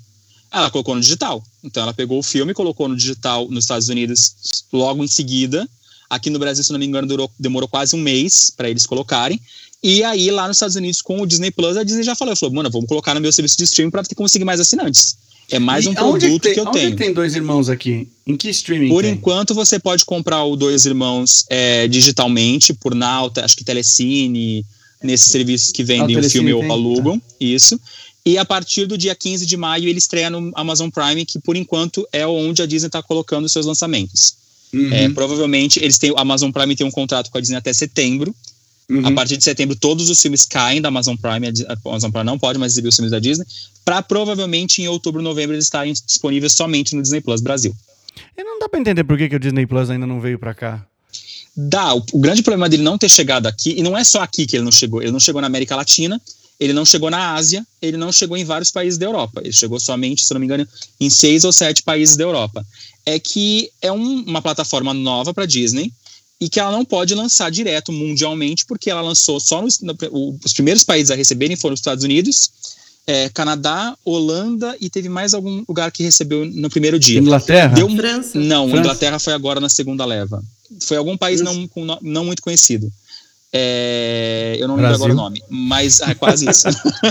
Ela colocou no digital. Então ela pegou o filme, colocou no digital nos Estados Unidos logo em seguida. Aqui no Brasil, se não me engano, durou, demorou quase um mês para eles colocarem. E aí, lá nos Estados Unidos, com o Disney Plus, a Disney já falou: falou, mano, vamos colocar no meu serviço de streaming para conseguir mais assinantes. É mais e um produto que, que, eu onde tenho. tem dois irmãos aqui? Em que streaming? Por tem? enquanto, você pode comprar o Dois Irmãos é, digitalmente, por Nauta, acho que Telecine, nesses serviços que vendem ah, o filme ou alugam. Tá. Isso. E a partir do dia 15 de maio, ele estreia no Amazon Prime, que por enquanto é onde a Disney está colocando os seus lançamentos. Uhum. É, provavelmente, eles têm, a Amazon Prime tem um contrato com a Disney até setembro. Uhum. A partir de setembro, todos os filmes caem da Amazon Prime. A Amazon Prime não pode mais exibir os filmes da Disney. Para provavelmente em outubro, novembro, eles estarem disponíveis somente no Disney Plus Brasil. E não dá para entender por que, que o Disney Plus ainda não veio para cá. Dá. O, o, grande problema dele não ter chegado aqui, e não é só aqui que ele não chegou, ele não chegou na América Latina, ele não chegou na Ásia, ele não chegou em vários países da Europa. Ele chegou somente, se não me engano, em seis ou sete países da Europa. É que é um, uma plataforma nova para Disney e que ela não pode lançar direto mundialmente, porque ela lançou só nos, no, os primeiros países a receberem foram os Estados Unidos, é, Canadá, Holanda e teve mais algum lugar que recebeu no primeiro dia. Inglaterra? Deu, França. Não, França. Inglaterra foi agora na segunda leva. Foi algum país não, não muito conhecido. É, eu não lembro agora o nome, mas é quase isso.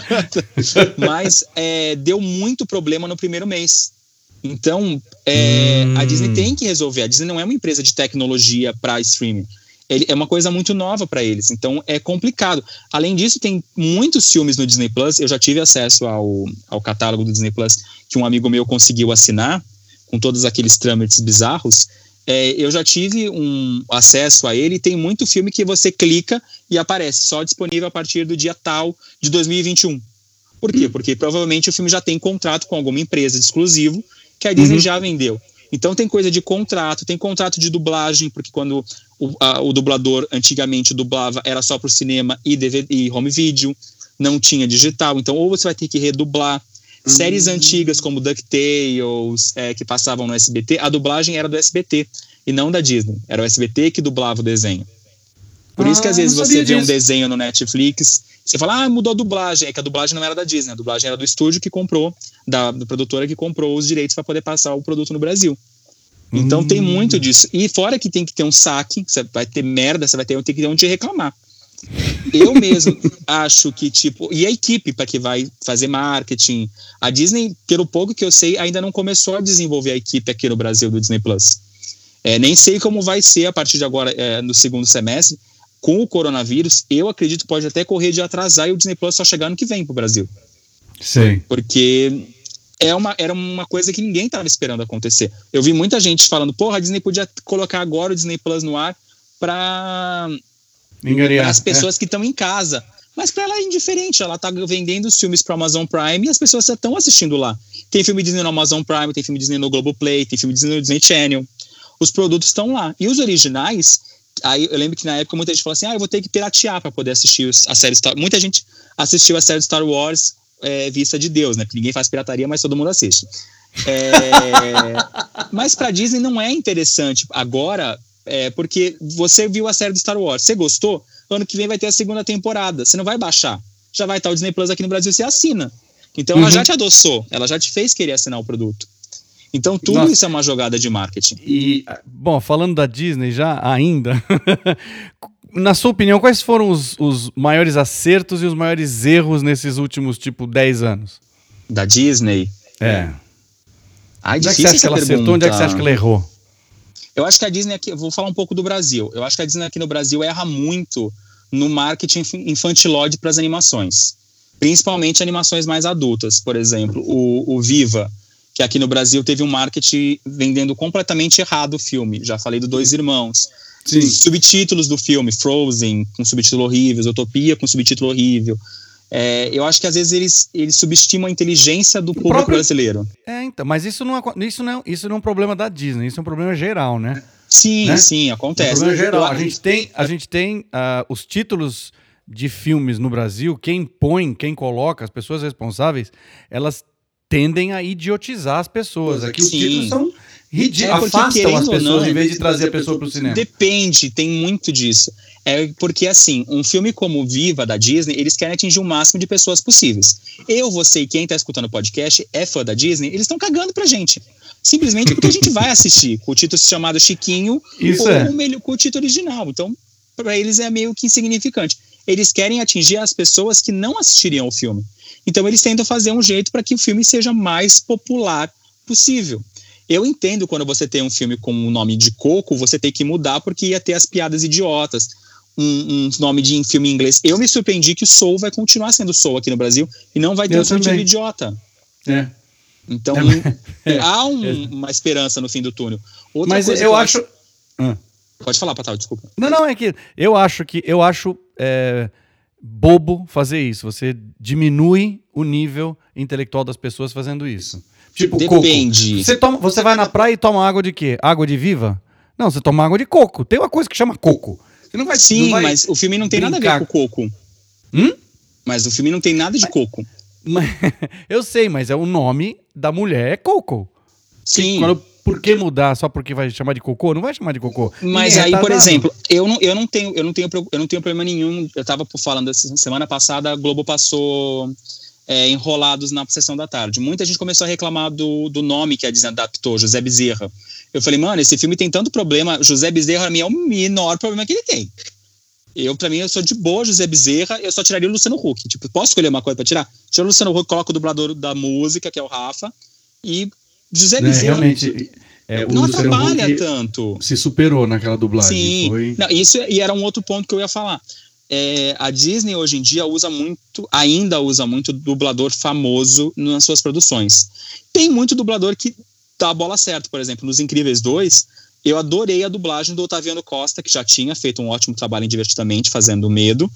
mas é, deu muito problema no primeiro mês. Então, é, hum. a Disney tem que resolver. A Disney não é uma empresa de tecnologia para streaming. Ele, é uma coisa muito nova para eles. Então, é complicado. Além disso, tem muitos filmes no Disney Plus. Eu já tive acesso ao, ao catálogo do Disney Plus que um amigo meu conseguiu assinar, com todos aqueles trâmites bizarros. É, eu já tive um acesso a ele. Tem muito filme que você clica e aparece só disponível a partir do dia tal de 2021. Por quê? Hum. Porque provavelmente o filme já tem contrato com alguma empresa de exclusivo que a Disney uhum. já vendeu. Então tem coisa de contrato, tem contrato de dublagem, porque quando o, a, o dublador antigamente dublava era só para o cinema e, DVD, e home video, não tinha digital. Então ou você vai ter que redublar. Uhum. Séries antigas como DuckTales, é, que passavam no SBT, a dublagem era do SBT e não da Disney. Era o SBT que dublava o desenho. Por ah, isso que às ah, vezes você vê disso. um desenho no Netflix você fala, ah, mudou a dublagem. É que a dublagem não era da Disney, a dublagem era do estúdio que comprou, da, da produtora que comprou os direitos para poder passar o produto no Brasil. Então hum. tem muito disso. E fora que tem que ter um saque, você vai ter merda, você vai ter, tem que ter onde reclamar. Eu mesmo acho que, tipo, e a equipe para que vai fazer marketing. A Disney, pelo pouco que eu sei, ainda não começou a desenvolver a equipe aqui no Brasil do Disney Plus. É, nem sei como vai ser a partir de agora, é, no segundo semestre, com o coronavírus, eu acredito que pode até correr de atrasar e o Disney Plus só chegar no que vem para o Brasil. Sim. Porque é uma, era uma coisa que ninguém estava esperando acontecer. Eu vi muita gente falando, porra, a Disney podia colocar agora o Disney Plus no ar para as pessoas é. que estão em casa. Mas para ela é indiferente, ela está vendendo os filmes para Amazon Prime e as pessoas estão assistindo lá. Tem filme Disney no Amazon Prime, tem filme Disney no Globoplay, tem filme Disney no Disney Channel. Os produtos estão lá. E os originais, Aí eu lembro que na época muita gente falou assim: ah, eu vou ter que piratear para poder assistir a série Star Muita gente assistiu a série Star Wars é, vista de Deus, né? Porque ninguém faz pirataria, mas todo mundo assiste. É, mas para Disney não é interessante agora, é, porque você viu a série do Star Wars, você gostou? Ano que vem vai ter a segunda temporada, você não vai baixar. Já vai estar o Disney Plus aqui no Brasil, você assina. Então uhum. ela já te adoçou, ela já te fez querer assinar o produto. Então tudo Nossa. isso é uma jogada de marketing. E, bom, falando da Disney já ainda, na sua opinião, quais foram os, os, maiores acertos e os maiores erros nesses últimos, tipo, 10 anos? Da Disney? É. Ai, onde é que você acha que ela pergunta. acertou? Onde é que você acha que ela errou? Eu acho que a Disney aqui, vou falar um pouco do Brasil. Eu acho que a Disney aqui no Brasil erra muito no marketing infantilóide para as animações. Principalmente animações mais adultas. Por exemplo, o, o Viva, que aqui no Brasil teve um marketing vendendo completamente errado o filme. Já falei do Dois Irmãos. Sim. Subtítulos do filme, Frozen, com subtítulo horrível, Utopia com subtítulo horrível. É, eu acho que às vezes eles, eles subestimam a inteligência do público próprio... brasileiro. É, então, mas isso não, é, isso, não, isso não é um problema da Disney, isso é um problema geral, né? Sim, né? sim, acontece. É um problema geral. A gente tem, a gente tem uh, os títulos de filmes no Brasil, quem põe, quem coloca, as pessoas responsáveis, elas tendem a idiotizar as pessoas. Aqui os títulos são ridículos, é afastam as pessoas não, em vez de trazer a pessoa para o cinema. Depende, tem muito disso. É porque, assim, um filme como Viva, da Disney, eles querem atingir o máximo de pessoas possíveis. Eu, você e quem está escutando o podcast é fã da Disney, eles estão cagando pra gente. Simplesmente porque a gente vai assistir com o título chamado Chiquinho Isso ou é. com, com o título original. Então, para eles é meio que insignificante. Eles querem atingir as pessoas que não assistiriam o filme. Então eles tentam fazer um jeito para que o filme seja mais popular possível. Eu entendo quando você tem um filme com o nome de Coco, você tem que mudar porque ia ter as piadas idiotas. Um, um nome de um filme em inglês. Eu me surpreendi que o Soul vai continuar sendo Soul aqui no Brasil e não vai ter o sentido idiota. É. Então é. há um, é. uma esperança no fim do túnel. Outra Mas eu, acho. acho... Ah. Pode falar, Patal, desculpa. Não, não, é que eu acho que eu acho. É bobo fazer isso. Você diminui o nível intelectual das pessoas fazendo isso. Tipo, Depende. Coco. Você, toma, você vai na praia e toma água de quê? Água de viva? Não, você toma água de coco. Tem uma coisa que chama coco. Você não vai, Sim, não vai mas o filme não tem brincar. nada a ver com coco. Hum? Mas o filme não tem nada de coco. Mas, eu sei, mas é o nome da mulher é coco. Sim. Quando por que mudar só porque vai chamar de cocô? Não vai chamar de cocô. Mas aí, por exemplo, eu não, eu, não tenho, eu, não tenho, eu não tenho problema nenhum. Eu estava falando semana passada, a Globo passou é, Enrolados na sessão da tarde. Muita gente começou a reclamar do, do nome que a Disney adaptou, José Bezerra. Eu falei, mano, esse filme tem tanto problema. José Bezerra, pra mim, é o menor problema que ele tem. Eu, pra mim, eu sou de boa José Bezerra, eu só tiraria o Luciano Huck. Tipo, posso escolher uma coisa pra tirar? Tira o Luciano Huck, coloca o dublador da música, que é o Rafa, e José Bezerra. Realmente. É, não atrapalha tanto. Se superou naquela dublagem. Sim. Foi... Não, isso e era um outro ponto que eu ia falar. É, a Disney hoje em dia usa muito, ainda usa muito dublador famoso nas suas produções. Tem muito dublador que dá a bola certa, por exemplo, nos Incríveis 2, eu adorei a dublagem do Otaviano Costa, que já tinha feito um ótimo trabalho em Divertidamente, fazendo medo,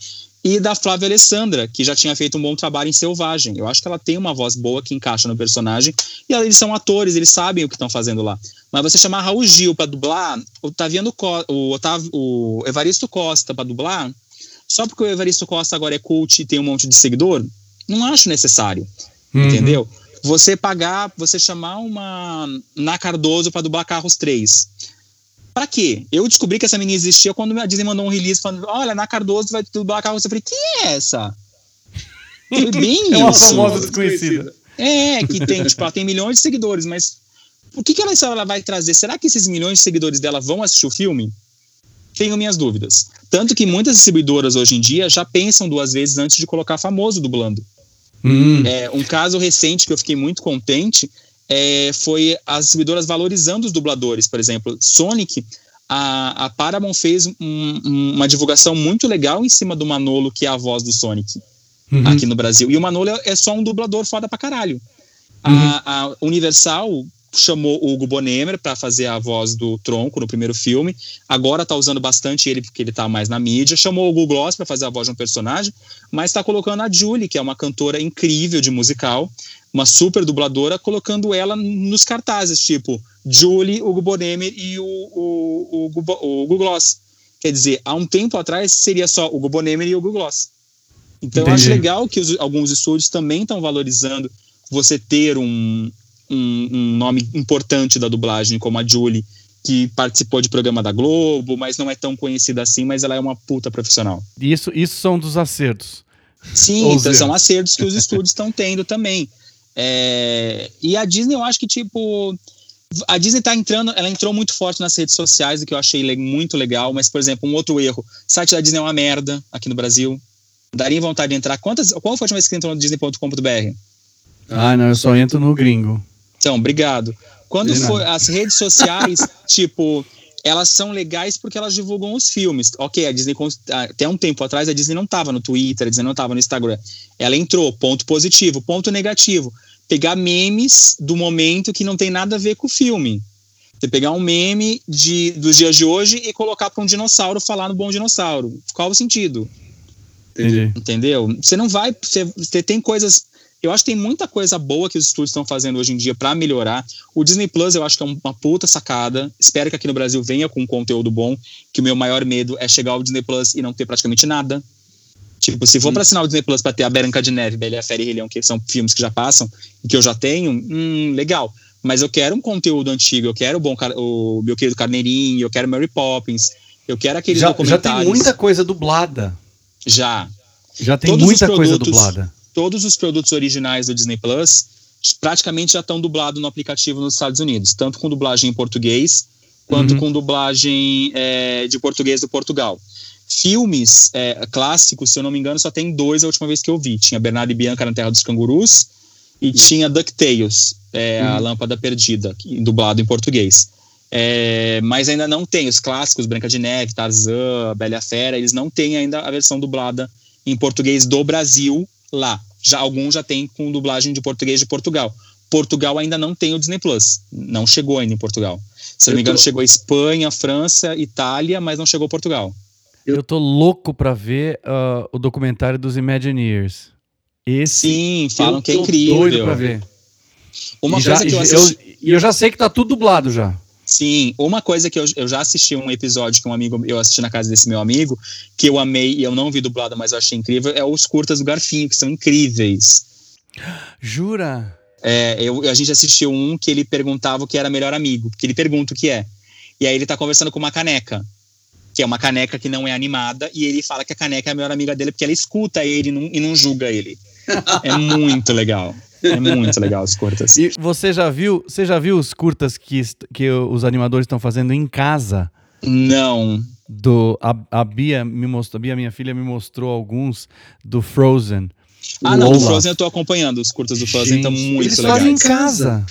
e da Flávia Alessandra, que já tinha feito um bom trabalho em Selvagem. Eu acho que ela tem uma voz boa que encaixa no personagem, e eles são atores, eles sabem o que estão fazendo lá. Mas você chamar Raul Gil para dublar, o, Otaviano Co o, Otav o Evaristo Costa para dublar, só porque o Evaristo Costa agora é cult e tem um monte de seguidor, não acho necessário, uhum. entendeu? Você pagar, você chamar uma Na Cardoso para dublar Carros 3 Pra quê? Eu descobri que essa menina existia quando a Disney mandou um release falando: olha, na Cardoso vai dublar carro. Eu falei: quem é essa? Foi bem é uma famosa desconhecida. É, que tem, tipo, ela tem milhões de seguidores, mas o que, que ela, ela vai trazer? Será que esses milhões de seguidores dela vão assistir o filme? Tenho minhas dúvidas. Tanto que muitas distribuidoras hoje em dia já pensam duas vezes antes de colocar famoso dublando. Hum. É, um caso recente que eu fiquei muito contente é, foi as distribuidoras valorizando os dubladores. Por exemplo, Sonic, a, a Paramount fez um, um, uma divulgação muito legal em cima do Manolo, que é a voz do Sonic uhum. aqui no Brasil. E o Manolo é, é só um dublador foda pra caralho. Uhum. A, a Universal chamou o Hugo Bonemer para fazer a voz do Tronco no primeiro filme. Agora tá usando bastante ele porque ele tá mais na mídia. Chamou o Google Gloss para fazer a voz de um personagem, mas está colocando a Julie, que é uma cantora incrível de musical, uma super dubladora, colocando ela nos cartazes, tipo Julie, Hugo Bonemer e o, o, o, o, Google Gloss. Quer dizer, há um tempo atrás seria só o Hugo Bonemer e o Google Gloss. Então Entendi. eu acho legal que os, alguns estúdios também estão valorizando você ter um, um, um, nome importante da dublagem, como a Julie, que participou de programa da Globo, mas não é tão conhecida assim, mas ela é uma puta profissional. Isso, isso são dos acertos. Sim, então são acertos que os estúdios estão tendo também. É, e a Disney, eu acho que, tipo, A Disney tá entrando, ela entrou muito forte nas redes sociais, o que eu achei muito legal, mas, por exemplo, um outro erro: o site da Disney é uma merda aqui no Brasil. Daria vontade de entrar. Quantas, qual foi a última vez que você entrou no Disney.com.br? Ah, não, eu só entro no gringo. Então, obrigado. Quando nada. as redes sociais, tipo, elas são legais porque elas divulgam os filmes. Ok, a Disney, até um tempo atrás, a Disney não tava no Twitter, a Disney não tava no Instagram. Ela entrou, ponto positivo. Ponto negativo, pegar memes do momento que não tem nada a ver com o filme. Você pegar um meme de, dos dias de hoje e colocar para um dinossauro falar no bom dinossauro. Qual o sentido? Entendi. Entendeu? Você não vai. Você, você tem coisas. Eu acho que tem muita coisa boa que os estúdios estão fazendo hoje em dia para melhorar. O Disney Plus eu acho que é uma puta sacada. Espero que aqui no Brasil venha com conteúdo bom. Que o meu maior medo é chegar ao Disney Plus e não ter praticamente nada. Tipo, se for Hum. pra assinar o Disney Plus pra ter a Branca de Neve, Bela e a Fera e Rei Leão, que são filmes que já passam e que eu já tenho, hum, legal. Mas eu quero um conteúdo antigo, eu quero o, bom, o meu querido Carneirinho, eu quero Mary Poppins, eu quero aqueles Já, já documentários. tem muita coisa dublada. Já. Já tem Todos os muita coisa dublada. Todos os produtos originais do Disney Plus praticamente já estão dublados no aplicativo nos Estados Unidos, tanto com dublagem em português quanto Uhum. com dublagem é, de português do Portugal. Filmes é, clássicos, se eu não me engano, só tem dois a última vez que eu vi. Tinha Bernardo e Bianca na Terra dos Cangurus e tinha DuckTales, é, a Uhum. Lâmpada Perdida, dublado em português. É, mas ainda não tem os clássicos, Branca de Neve, Tarzan, Bela a Fera, eles não têm ainda a versão dublada em português do Brasil lá. Já alguns já tem com dublagem de português de Portugal. Portugal ainda não tem o Disney Plus. Não chegou ainda em Portugal. Se eu não me Eu engano, tô- chegou a Espanha, França, Itália, mas não chegou a Portugal. Eu- Eu tô louco pra ver ah, o documentário dos Imagineers. Esse Sim, falam que é incrível. doido pra ver. Uma E já- coisa que eu assisti. E eu já sei que tá tudo dublado já. Sim, uma coisa que eu, eu já assisti um episódio que um amigo eu assisti na casa desse meu amigo, que eu amei e eu não vi dublado, mas eu achei incrível, é os curtas do Garfinho, que são incríveis. Jura? É, eu, a gente assistiu um que ele perguntava o que era melhor amigo, porque ele pergunta o que é. E aí ele tá conversando com uma caneca, que é uma caneca que não é animada, e ele fala que a caneca é a melhor amiga dele porque ela escuta ele e não, e não julga ele. É muito legal. É muito legal os curtas. E você já viu, você já viu os curtas que, que os animadores estão fazendo em casa? Não. Do, a, a Bia me mostrou, a Bia, minha filha, me mostrou alguns do Frozen. Ah, não, do. Frozen eu tô acompanhando. Os curtas do Frozen estão muito Eles legais. fazem em casa.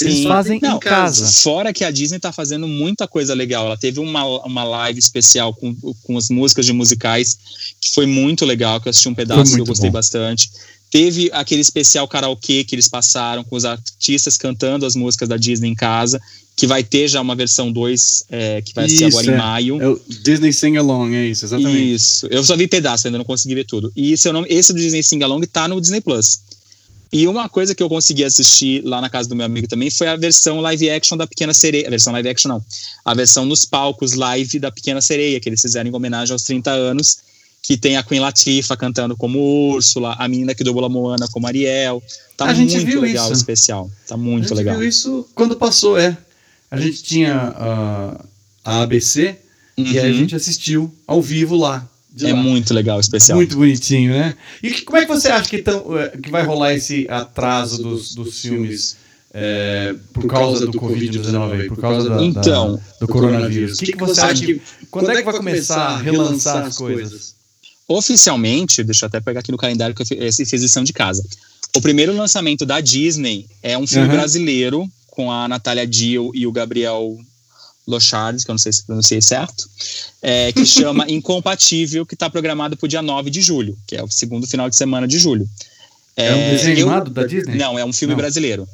Eles Sim. fazem Não, em casa. Fora que a Disney tá fazendo muita coisa legal. Ela teve uma, uma live especial com, com as músicas de musicais, que foi muito legal, que eu assisti um pedaço que eu gostei bom. bastante. Teve aquele especial karaokê que eles passaram com os artistas cantando as músicas da Disney em casa, que vai ter já uma versão 2, é, que vai ser Isso, agora em é. maio. É o Disney Sing Along, é isso, exatamente. Isso. Eu só vi pedaço, ainda não consegui ver tudo. E o nome, esse do Disney Sing Along tá no Disney Plus. E uma coisa que eu consegui assistir lá na casa do meu amigo também foi a versão live action da Pequena Sereia. A versão live action não. A versão nos palcos live da Pequena Sereia, que eles fizeram em homenagem aos 30 anos, que tem a Queen Latifah cantando como Úrsula, a menina que dubla a Moana como Ariel. Tá A muito legal o isso. especial. Tá A muito gente legal. viu isso quando passou, é. A gente tinha ah, a ABC e aí a Uhum. gente assistiu ao vivo lá. É lá. muito legal o especial. Muito bonitinho, né? E que- como é que você acha que, tão, eh, que vai rolar esse atraso dos, dos filmes eh, por causa do Covid-19, aí, por causa da, da- Então, do coronavírus? O que, que você acha que. Quando é que vai começar a relançar as coisas? Oficialmente, deixa eu até pegar aqui no calendário que eu fiz lição de casa. O primeiro lançamento da Disney é um filme Uhum. brasileiro com a Natália Dill e o Gabriel Lochard, que eu não sei se pronunciei certo, é, que chama Incompatível, que está programado para o dia 9 de julho, que é o segundo final de semana de julho. É, um desenho eu- animado da Disney? Não, é um filme Não. brasileiro.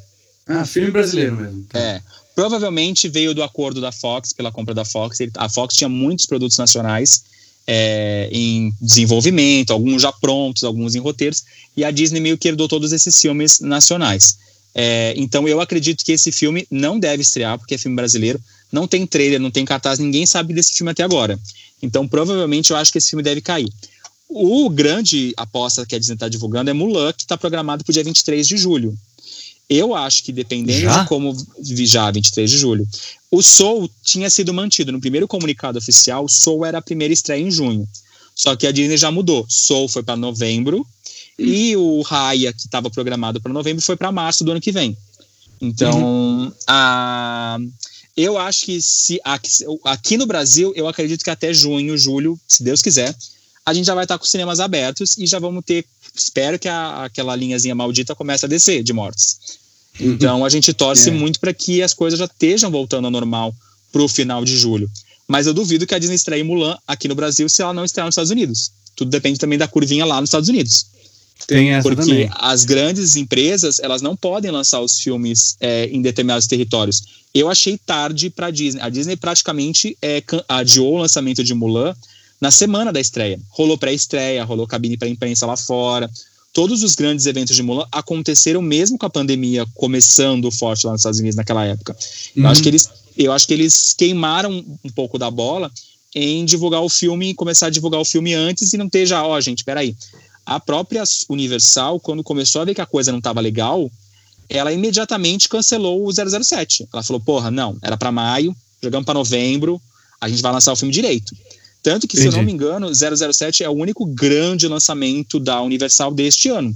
Ah, filme brasileiro mesmo. Tá. É. Provavelmente veio do acordo da Fox, pela compra da Fox. Ele- A Fox tinha muitos produtos nacionais é, em desenvolvimento, alguns já prontos, alguns em roteiros, e a Disney meio que herdou todos esses filmes nacionais. É, então eu acredito que esse filme não deve estrear, porque é filme brasileiro, não tem trailer, não tem cartaz, ninguém sabe desse filme até agora. Então provavelmente eu acho que esse filme deve cair. O grande aposta que a Disney está divulgando é Mulan, que está programado para o dia 23 de julho. Eu acho que dependendo Já? de como. Já, 23 de julho. O Soul tinha sido mantido. No primeiro comunicado oficial, Soul era a primeira estreia em junho. Só que a Disney já mudou. Soul foi para novembro e o Raya, que estava programado para novembro, foi para março do ano que vem. Então, uhum. a, eu acho que se aqui, aqui no Brasil, eu acredito que até junho, julho, se Deus quiser, a gente já vai estar com os cinemas abertos e já vamos ter. Espero que a, aquela linhazinha maldita comece a descer de mortes. Então a gente torce é. muito para que as coisas já estejam voltando ao normal para o final de julho. Mas eu duvido que a Disney estreie Mulan aqui no Brasil se ela não estrear nos Estados Unidos. Tudo depende também da curvinha lá nos Estados Unidos. Tem essa Porque também. as grandes empresas, elas não podem lançar os filmes é, em determinados territórios. Eu achei tarde para a Disney. A Disney praticamente é, adiou o lançamento de Mulan na semana da estreia. Rolou pré-estreia, rolou cabine para imprensa lá fora. Todos os grandes eventos de Mulan aconteceram mesmo com a pandemia começando forte lá nos Estados Unidos naquela época. Uhum. Eu, acho que eles, eu acho que eles queimaram um pouco da bola em divulgar o filme, começar a divulgar o filme antes e não ter já, ó, oh, gente, peraí. A própria Universal, quando começou a ver que a coisa não estava legal, ela imediatamente cancelou o 007. Ela falou, porra, não, era para maio, jogamos para novembro, a gente vai lançar o filme direito. Tanto que, Entendi. se eu não me engano, 007 é o único grande lançamento da Universal deste ano.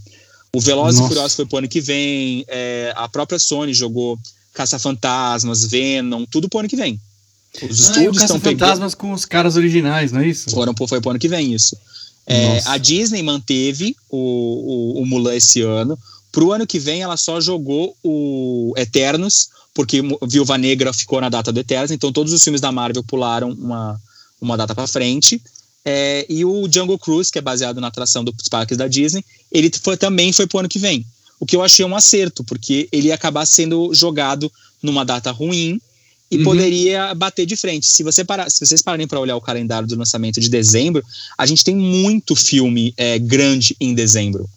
O Velozes e Furiosos foi pro ano que vem, é, a própria Sony jogou Caça-Fantasmas, Venom, tudo pro ano que vem. Os ah, estúdios estão Fantasmas com os caras originais, não é isso? Foram, foi pro ano que vem isso. É, a Disney manteve o, o, o Mulan esse ano. Pro ano que vem, ela só jogou o Eternos, porque Viúva Negra ficou na data do Eternos, então todos os filmes da Marvel pularam uma, uma data para frente. É, e o Jungle Cruise, que é baseado na atração dos parques da Disney, ele foi, também foi pro ano que vem. O que eu achei um acerto, porque ele ia acabar sendo jogado numa data ruim e uhum. poderia bater de frente. Se, você parar, se vocês pararem para olhar o calendário do lançamento de dezembro, a gente tem muito filme é, grande em dezembro.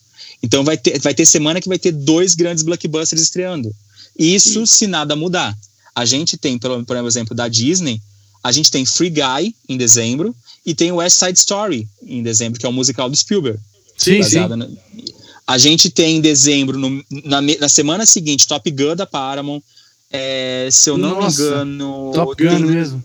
Então vai ter, vai ter semana que vai ter dois grandes blockbusters estreando. Isso uhum. se nada mudar. A gente tem, pelo, por exemplo, da Disney, a gente tem Free Guy em dezembro e tem West Side Story em dezembro, que é o musical do Spielberg. Sim, sim. A gente tem em dezembro, no, na, na, semana seguinte, Top Gun da Paramount. É, se eu não Nossa, me engano. Top Gun tem, mesmo.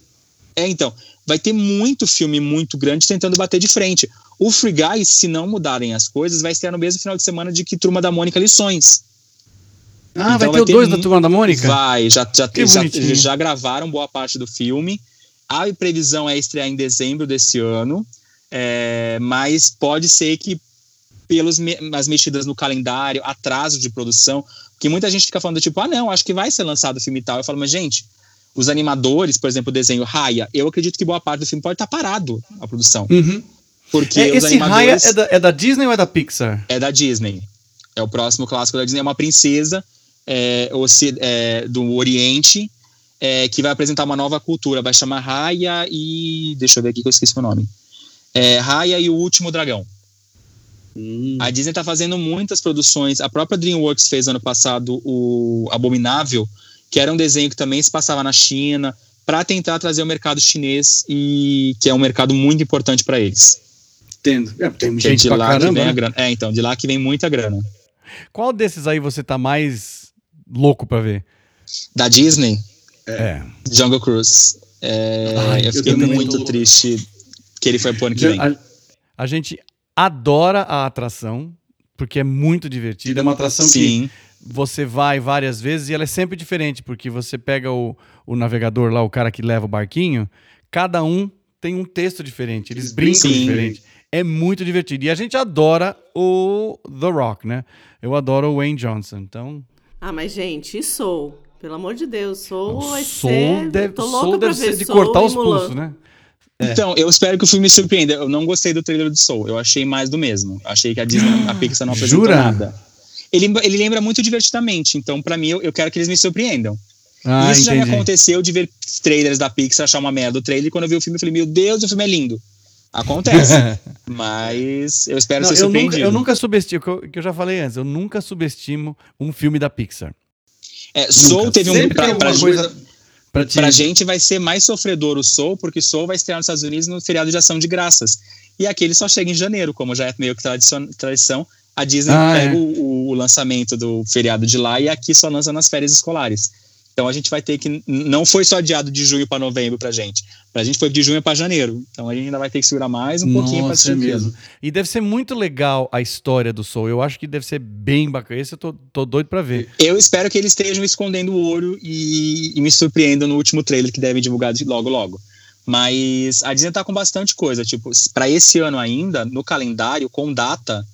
É, então. Vai ter muito filme muito grande tentando bater de frente. O Free Guy, se não mudarem as coisas, vai estar no mesmo final de semana de que Turma da Mônica Lições. Ah, então vai ter o dois da Turma da Mônica? Vai, já, já, já, já gravaram boa parte do filme. A previsão é estrear em dezembro desse ano, é, mas pode ser que pelas me mexidas no calendário, atraso de produção, que muita gente fica falando tipo, ah não, acho que vai ser lançado o filme e tal. Eu falo, mas gente, os animadores, por exemplo, o desenho Raya, eu acredito que boa parte do filme pode estar parado a produção. Uhum. Porque é, esse animadores... Raya é da, é da, Disney ou é da Pixar? É da Disney. É o próximo clássico da Disney. É uma princesa é, é, do Oriente é, que vai apresentar uma nova cultura. Vai chamar Raya e. Deixa eu ver aqui que eu esqueci o nome. É, Raya e o Último Dragão. Hum. A Disney está fazendo muitas produções. A própria DreamWorks fez ano passado o Abominável, que era um desenho que também se passava na China, para tentar trazer o mercado chinês e que é um mercado muito importante para eles. Entendo. É, tem gente é de lá caramba, que vem né? a grana. É, então, de lá que vem muita grana. Qual desses aí você tá mais louco para ver? Da Disney? É. Jungle Cruise. É, Ai, eu fiquei eu muito tô... triste que ele foi pro ano que vem. A, a, gente adora a atração, porque é muito divertido. É uma atração Sim. que você vai várias vezes e ela é sempre diferente, porque você pega o, o navegador lá, o cara que leva o barquinho, cada um tem um texto diferente, eles brincam Sim. diferente. É muito divertido. E a gente adora o The Rock, né? Eu adoro o Wayne Johnson, então... Ah, mas gente, e Soul? Pelo amor de Deus, Soul vai Soul ser... Deve, tô louca Soul deve ser de Soul cortar os pulsos, né? É. Então, eu espero que o filme me surpreenda. Eu não gostei do trailer do Soul. Eu achei mais do mesmo. Achei que a Disney, a Pixar não apresentou Jura? nada. Ele, ele lembra muito divertidamente. Então, para mim, eu, eu, quero que eles me surpreendam. Ah, Isso entendi. já me aconteceu de ver trailers da Pixar, achar uma merda do trailer. E quando eu vi o filme, eu falei, meu Deus, o filme é lindo. Acontece. mas eu espero não, ser surpreendido. Eu nunca, eu nunca subestimo, o que eu já falei antes, eu nunca subestimo um filme da Pixar. É, Soul teve um. Pra, pra, coisa, pra, pra, gente vai ser mais sofredor o Soul, porque Soul vai estrear nos Estados Unidos no feriado de ação de graças. E aqui ele só chega em janeiro, como já é meio que tradição. A Disney ah, pega é. o, o, lançamento do feriado de lá e aqui só lança nas férias escolares. Então a gente vai ter que. Não foi só adiado de junho para novembro pra gente. Pra gente foi de junho para janeiro. Então a gente ainda vai ter que segurar mais um Nossa, pouquinho para assistir é mesmo. E deve ser muito legal a história do Soul. Eu acho que deve ser bem bacana. Esse eu tô, tô doido pra ver. Eu espero que eles estejam escondendo o ouro e, e me surpreendam no último trailer que deve divulgar logo logo. Mas a Disney tá com bastante coisa. Tipo, para esse ano ainda, no calendário, com data,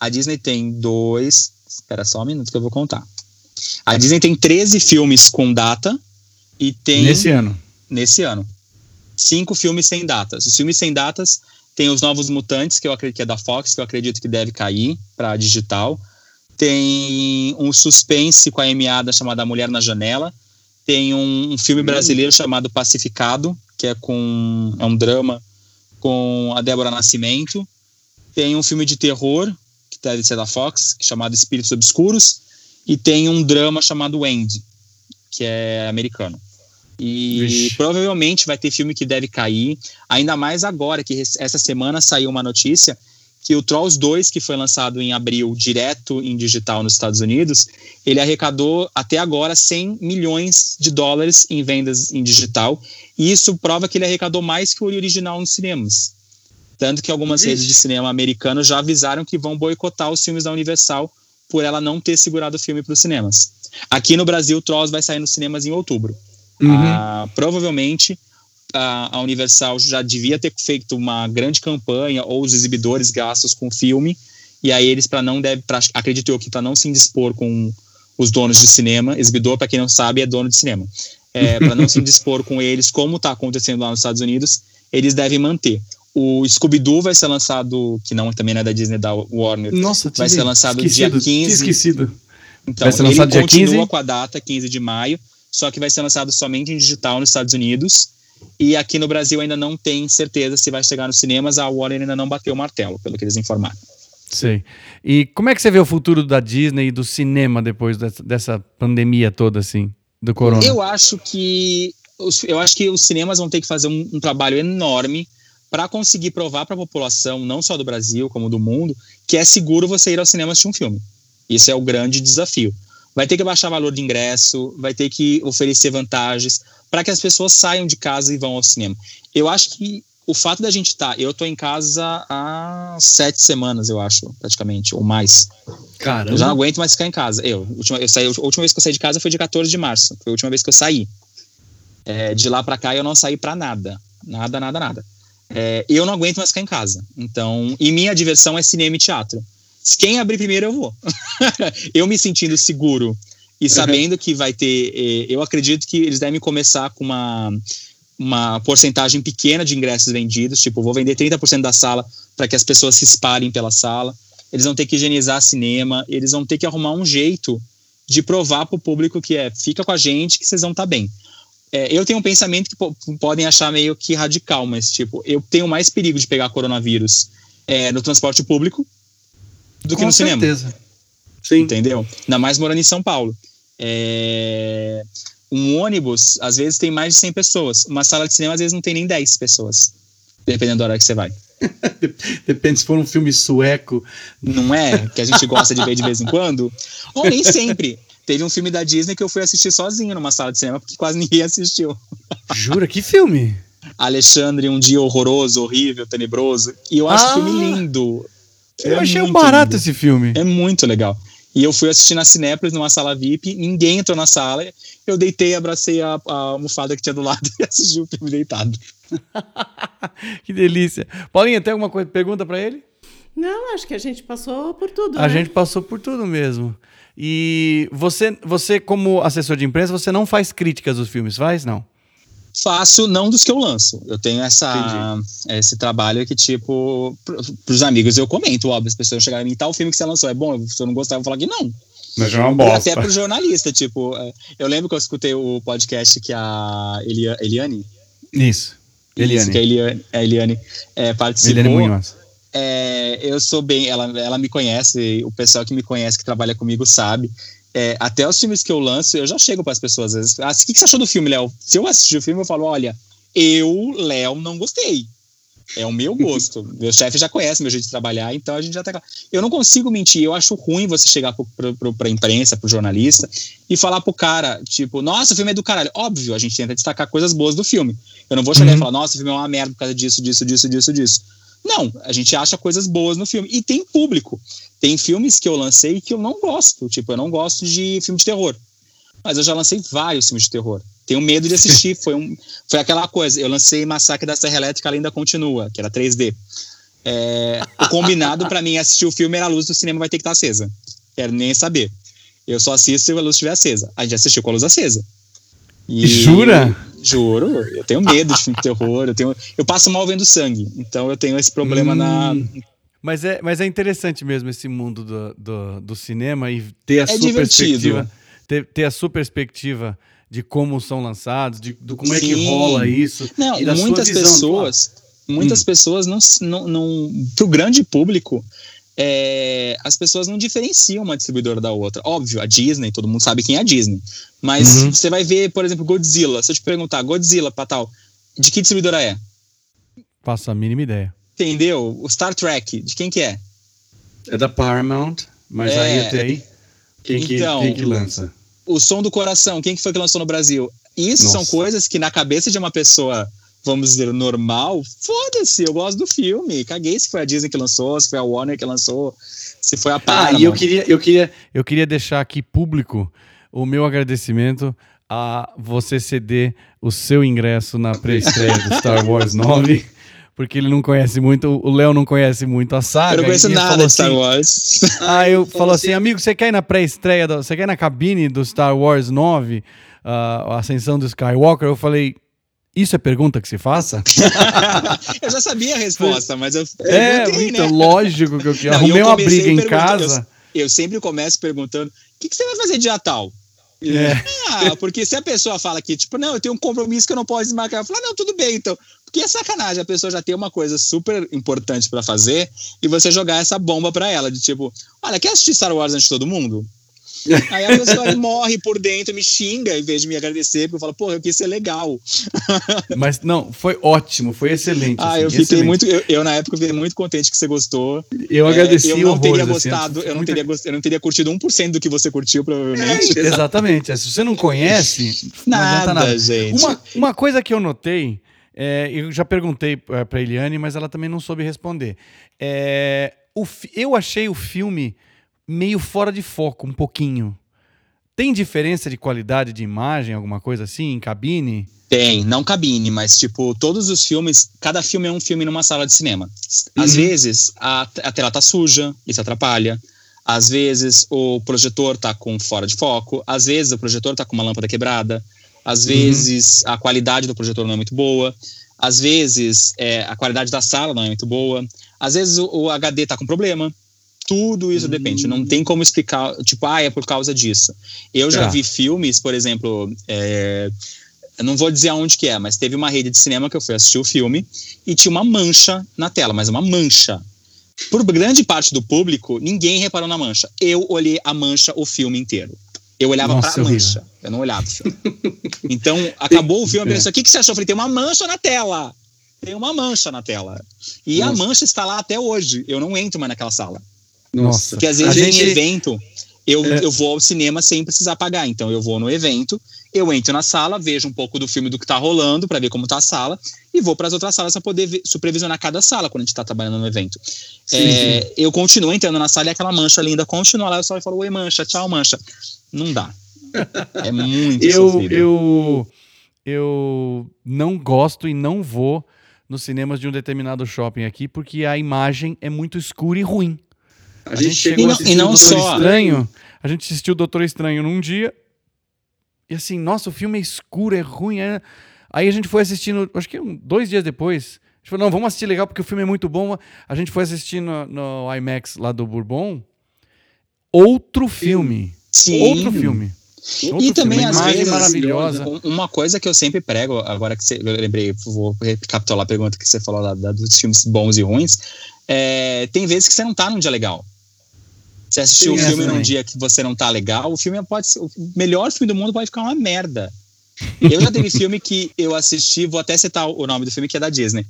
a Disney tem dois. Espera só um minuto que eu vou contar. A Disney tem 13 filmes com data e tem. Nesse ano. nesse ano. Cinco filmes sem datas. Os filmes sem datas tem os Novos Mutantes, que eu acredito que é da Fox, que eu acredito que deve cair para digital. Tem um suspense com a Amy Adams chamada Mulher na Janela. Tem um, um filme brasileiro chamado Pacificado, que é com é um drama com a Débora Nascimento. Tem um filme de terror, que deve ser da Fox, é chamado Espíritos Obscuros. E tem um drama chamado End, que é americano. E Vixe. provavelmente vai ter filme que deve cair, ainda mais agora que essa semana saiu uma notícia que o Trolls 2, que foi lançado em abril direto em digital nos Estados Unidos, ele arrecadou até agora 100 milhões de dólares em vendas em digital, e isso prova que ele arrecadou mais que o original nos cinemas. Tanto que algumas Vixe. redes de cinema americanos já avisaram que vão boicotar os filmes da Universal por ela não ter segurado o filme para os cinemas. Aqui no Brasil, Trolls vai sair nos cinemas em outubro. Uhum. Ah, provavelmente a, a Universal já devia ter feito uma grande campanha ou os exibidores gastos com o filme e aí eles para não deve pra, acredito eu que para não se indispor com os donos de cinema exibidor para quem não sabe é dono de cinema é, para não se indispor com eles como está acontecendo lá nos Estados Unidos eles devem manter o Scooby-Doo vai ser lançado que não também não é da Disney da Warner Nossa, vai ser lançado esquecido, dia 15. tinha esquecido. então, Vai ser ele lançado dia continua 15? com a data 15 de maio, só que vai ser lançado somente em digital nos Estados Unidos. E aqui no Brasil ainda não tem certeza se vai chegar nos cinemas. A Warner ainda não bateu o martelo, pelo que eles informaram. Sei. E como é que você vê o futuro da Disney e do cinema depois dessa, pandemia toda, assim, do corona? Eu acho que os, eu acho que os cinemas vão ter que fazer um, um trabalho enorme para conseguir provar para a população, não só do Brasil como do mundo, que é seguro você ir ao cinema assistir um filme. Isso é o grande desafio. Vai ter que baixar valor de ingresso, vai ter que oferecer vantagens para que as pessoas saiam de casa e vão ao cinema. Eu acho que o fato da gente estar, eu tô em casa há sete semanas, eu acho, praticamente, ou mais. Caramba. Eu já não aguento mais ficar em casa. Eu, última, eu saí, a última vez que eu saí de casa foi dia 14 de março. Foi a última vez que eu saí. É, de lá pra cá eu não saí pra nada. Nada, nada, nada. É, eu não aguento mais ficar em casa. Então, e minha diversão é cinema e teatro. Se Quem abrir primeiro eu vou. eu me sentindo seguro e sabendo que vai ter. eh, Eu acredito que eles devem começar com uma, uma porcentagem pequena de ingressos vendidos. Tipo, vou vender 30% da sala para que as pessoas se espalhem pela sala. Eles vão ter que higienizar cinema. Eles vão ter que arrumar um jeito de provar para o público que é fica com a gente que vocês vão estar bem. É, eu tenho um pensamento que po- podem achar meio que radical, mas tipo, eu tenho mais perigo de pegar coronavírus é, no transporte público do que Com no cinema. certeza. Sim. Entendeu? Ainda mais morando em São Paulo. É, Um ônibus, às vezes, tem mais de 100 pessoas. Uma sala de cinema, às vezes, não tem nem 10 pessoas. Dependendo da hora que você vai. Depende se for um filme sueco. Não é? Que a gente gosta de ver de vez em quando. Ou nem sempre. Teve um filme da Disney que eu fui assistir sozinho numa sala de cinema, porque quase ninguém assistiu. Jura? Que filme? Alexandre, um dia horroroso, horrível, tenebroso. E eu acho Ah! o filme lindo. Eu É achei um barato lindo. esse filme. É muito legal. E eu fui assistir na Cinépolis, numa sala VIP, ninguém entrou na sala. Eu deitei, abracei a, a almofada que tinha do lado e assisti o filme deitado. que delícia. Paulinha, tem alguma coisa? Pergunta pra ele? Não, acho que a gente passou por tudo. A né? gente passou por tudo mesmo. E você, você como assessor de imprensa, você não faz críticas dos filmes, faz? Não. Faço, não dos que eu lanço. Eu tenho essa, esse trabalho que, tipo, pr- pros amigos eu comento, óbvio. As pessoas chegarem em mim, tal filme que você lançou é bom? Se eu não gostar, eu vou falar que não. Mas é uma E até pro jornalista, tipo, é, eu lembro que eu escutei o podcast que a Elia, Eliane, Isso. Eliane. Isso, que a Eliane, a Eliane é, participou. Eliane Munhoz. É, eu sou bem, ela, ela me conhece, o pessoal que me conhece, que trabalha comigo, sabe. É, até os filmes que eu lanço, eu já chego para as pessoas às vezes. Ah, o que, que você achou do filme, Léo? Se eu assistir o filme, eu falo: olha, eu, Léo, não gostei. É o meu gosto. meu chefe já conhece meu jeito de trabalhar, então a gente já tá. Eu não consigo mentir. Eu acho ruim você chegar pro, pro, pra imprensa, pro jornalista, e falar pro cara, tipo, nossa, o filme é do caralho. Óbvio, a gente tenta destacar coisas boas do filme. Eu não vou chegar uhum. e falar, nossa, o filme é uma merda por causa disso, disso, disso, disso, disso. Não, a gente acha coisas boas no filme. E tem público. Tem filmes que eu lancei que eu não gosto. Tipo, eu não gosto de filme de terror. Mas eu já lancei vários filmes de terror. Tenho medo de assistir. foi, um, foi aquela coisa. Eu lancei Massacre da Serra Elétrica ainda continua, que era 3D. É, o combinado para mim assistir o filme era a luz do cinema vai ter que estar acesa. Quero nem saber. Eu só assisto se a luz estiver acesa. A gente assistiu com a luz acesa. E, Jura? Juro, eu tenho medo de filme de terror, eu, tenho, eu passo mal vendo sangue, então eu tenho esse problema hum, na. Mas é, mas é interessante mesmo esse mundo do, do, do cinema e ter a é sua divertido. perspectiva. Ter, ter a sua perspectiva de como são lançados, de, de como Sim. é que rola isso. Não, muitas pessoas, muitas hum. pessoas não, não, não, pro grande público, é, as pessoas não diferenciam uma distribuidora da outra. Óbvio, a Disney, todo mundo sabe quem é a Disney. Mas uhum. você vai ver, por exemplo, Godzilla. Se eu te perguntar, Godzilla, tal, de que distribuidora é? Faço a mínima ideia. Entendeu? O Star Trek, de quem que é? É da Paramount, mas é, aí até aí, quem, então, que, quem que lança? o som do coração, quem que foi que lançou no Brasil? Isso Nossa. são coisas que na cabeça de uma pessoa, vamos dizer, normal, foda-se, eu gosto do filme. Caguei se foi a Disney que lançou, se foi a Warner que lançou, se foi a Paramount. Ah, e eu queria, eu queria, eu queria deixar aqui público o meu agradecimento a você ceder o seu ingresso na pré-estreia do Star Wars 9 porque ele não conhece muito, o Léo não conhece muito a saga. Eu não conheço nada de Star assim, Wars. Ah, eu falo assim, amigo, você quer ir na pré-estreia, você quer ir na cabine do Star Wars 9, uh, a Ascensão do Skywalker? Eu falei, isso é pergunta que se faça? eu já sabia a resposta, mas eu É, então, né? lógico que eu, eu arrumei eu uma briga em casa. Eu, eu, sempre começo perguntando, o que, que você vai fazer dia tal? É. Ah, porque se a pessoa fala que, tipo, não, eu tenho um compromisso que eu não posso desmarcar, eu falo, ah, não, tudo bem, então. Porque é sacanagem, a pessoa já tem uma coisa super importante para fazer e você jogar essa bomba para ela, de tipo, olha, quer assistir Star Wars antes de todo mundo? Aí a pessoa morre por dentro, me xinga em vez de me agradecer, porque eu falo, pô, eu quis ser legal. Mas não, foi ótimo, foi excelente. Ah, assim, eu fiquei excelente. muito, eu, eu, na época fiquei muito contente que você gostou. Eu agradeci. É, eu não teria assim, gostado, assim, eu, não teria, eu não teria curtido 1% do que você curtiu, provavelmente. É, exatamente. Se você não conhece, nada, não adianta nada. Gente. Uma, uma coisa que eu notei, é, eu já perguntei é, para Eliane, mas ela também não soube responder. É, o, eu achei o filme meio fora de foco, um pouquinho. Tem diferença de qualidade de imagem, alguma coisa assim, em cabine? Tem, não cabine, mas tipo, todos os filmes, cada filme é um filme numa sala de cinema. Às uhum. vezes a, a tela tá suja, isso atrapalha. Às vezes o projetor tá com fora de foco, às vezes o projetor tá com uma lâmpada quebrada, às uhum. vezes a qualidade do projetor não é muito boa, às vezes é, a qualidade da sala não é muito boa, às vezes o, o HD tá com problema. Tudo isso depende. Não tem como explicar, tipo, ah, é por causa disso. Eu já é. vi filmes, por exemplo, é, não vou dizer aonde que é, mas teve uma rede de cinema que eu fui assistir o filme e tinha uma mancha na tela, mas uma mancha. Por grande parte do público, ninguém reparou na mancha. Eu olhei a mancha o filme inteiro. Eu olhava Nossa, pra eu mancha, eu não olhava o filme. Então, acabou o filme, eu pensei, é. o que, que você achou? Eu falei, tem uma mancha na tela. Tem uma mancha na tela. E Nossa. a mancha está lá até hoje. Eu não entro mais naquela sala. Nossa. Porque às vezes gente... em evento, eu, é. eu vou ao cinema sem precisar pagar. Então eu vou no evento, eu entro na sala, vejo um pouco do filme do que tá rolando para ver como tá a sala e vou para as outras salas para poder ver, supervisionar cada sala quando a gente tá trabalhando no evento. Sim, é, sim. Eu continuo entrando na sala e aquela mancha linda continua lá, eu só falo, oi mancha, tchau mancha. Não dá. É muito eu, sofrido. Eu, eu não gosto e não vou nos cinemas de um determinado shopping aqui porque a imagem é muito escura e ruim. A, a gente, chegou e não, a assistir e não o Doutor só... Estranho. A gente assistiu o Doutor Estranho num dia. E assim, nossa, o filme é escuro, é ruim. É... Aí a gente foi assistindo, acho que dois dias depois. A gente falou, não, vamos assistir legal porque o filme é muito bom. A gente foi assistir no, no IMAX lá do Bourbon. Outro filme. Sim. Outro filme. Outro e também, filme, às vezes, maravilhosa. uma coisa que eu sempre prego, agora que você, eu lembrei, vou recapitular a pergunta que você falou lá, da, dos filmes bons e ruins. É, tem vezes que você não tá num dia legal. Você assistiu o um filme num dia que você não tá legal, o filme pode ser. O melhor filme do mundo pode ficar uma merda. Eu já teve filme que eu assisti, vou até citar o nome do filme, que é da Disney.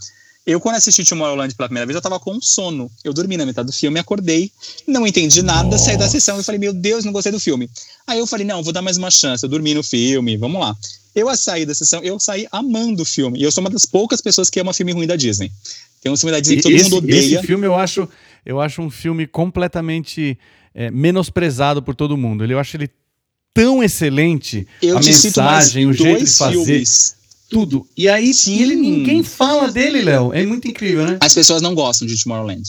Eu, quando assisti Tomorrowland pela primeira vez, eu tava com sono. Eu dormi na metade do filme, acordei, não entendi nada, Nossa. saí da sessão e falei, meu Deus, não gostei do filme. Aí eu falei, não, vou dar mais uma chance. Eu dormi no filme, vamos lá. Eu a sair da sessão, eu saí amando o filme. E eu sou uma das poucas pessoas que ama filme ruim da Disney. Tem um filme da Disney que todo esse, mundo odeia. Esse filme eu acho, eu acho um filme completamente é, menosprezado por todo mundo. Eu acho ele tão excelente. Eu a mensagem, o jeito de fazer. Filmes tudo. E aí Sim. ele, ninguém fala dele, Léo. É muito incrível, né? As pessoas não gostam de Tomorrowland.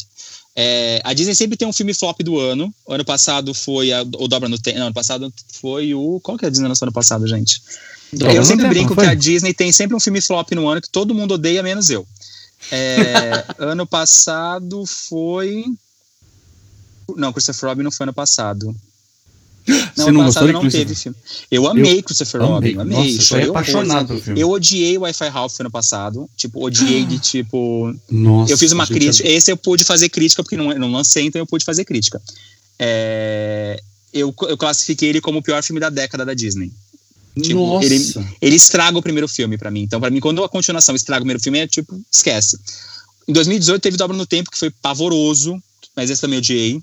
É, a Disney sempre tem um filme flop do ano. O ano passado foi a, o Dobra no Tempo. Não, ano passado foi o. Qual que é a Disney lançou ano passado, gente? Dobra eu sempre brinco que a Disney tem sempre um filme flop no ano que todo mundo odeia, menos eu. É, ano passado foi. Não, Christopher Robin não foi ano passado. Não, Você não gostou não teve filme. Eu amei eu Christopher Robin, amei. Nossa, Chorei apaixonado pelo filme. Eu odiei o Wi-Fi Ralph ano passado. Tipo, odiei de tipo. Nossa, eu fiz uma crítica. Esse eu pude fazer crítica, porque não, não lancei, então eu pude fazer crítica. É, eu, eu classifiquei ele como o pior filme da década da Disney. Tipo, Nossa. Ele, ele estraga o primeiro filme para mim. Então, para mim, quando a continuação estraga o primeiro filme, é tipo, esquece. Em 2018 teve Dobra no Tempo, que foi pavoroso, mas esse também odiei.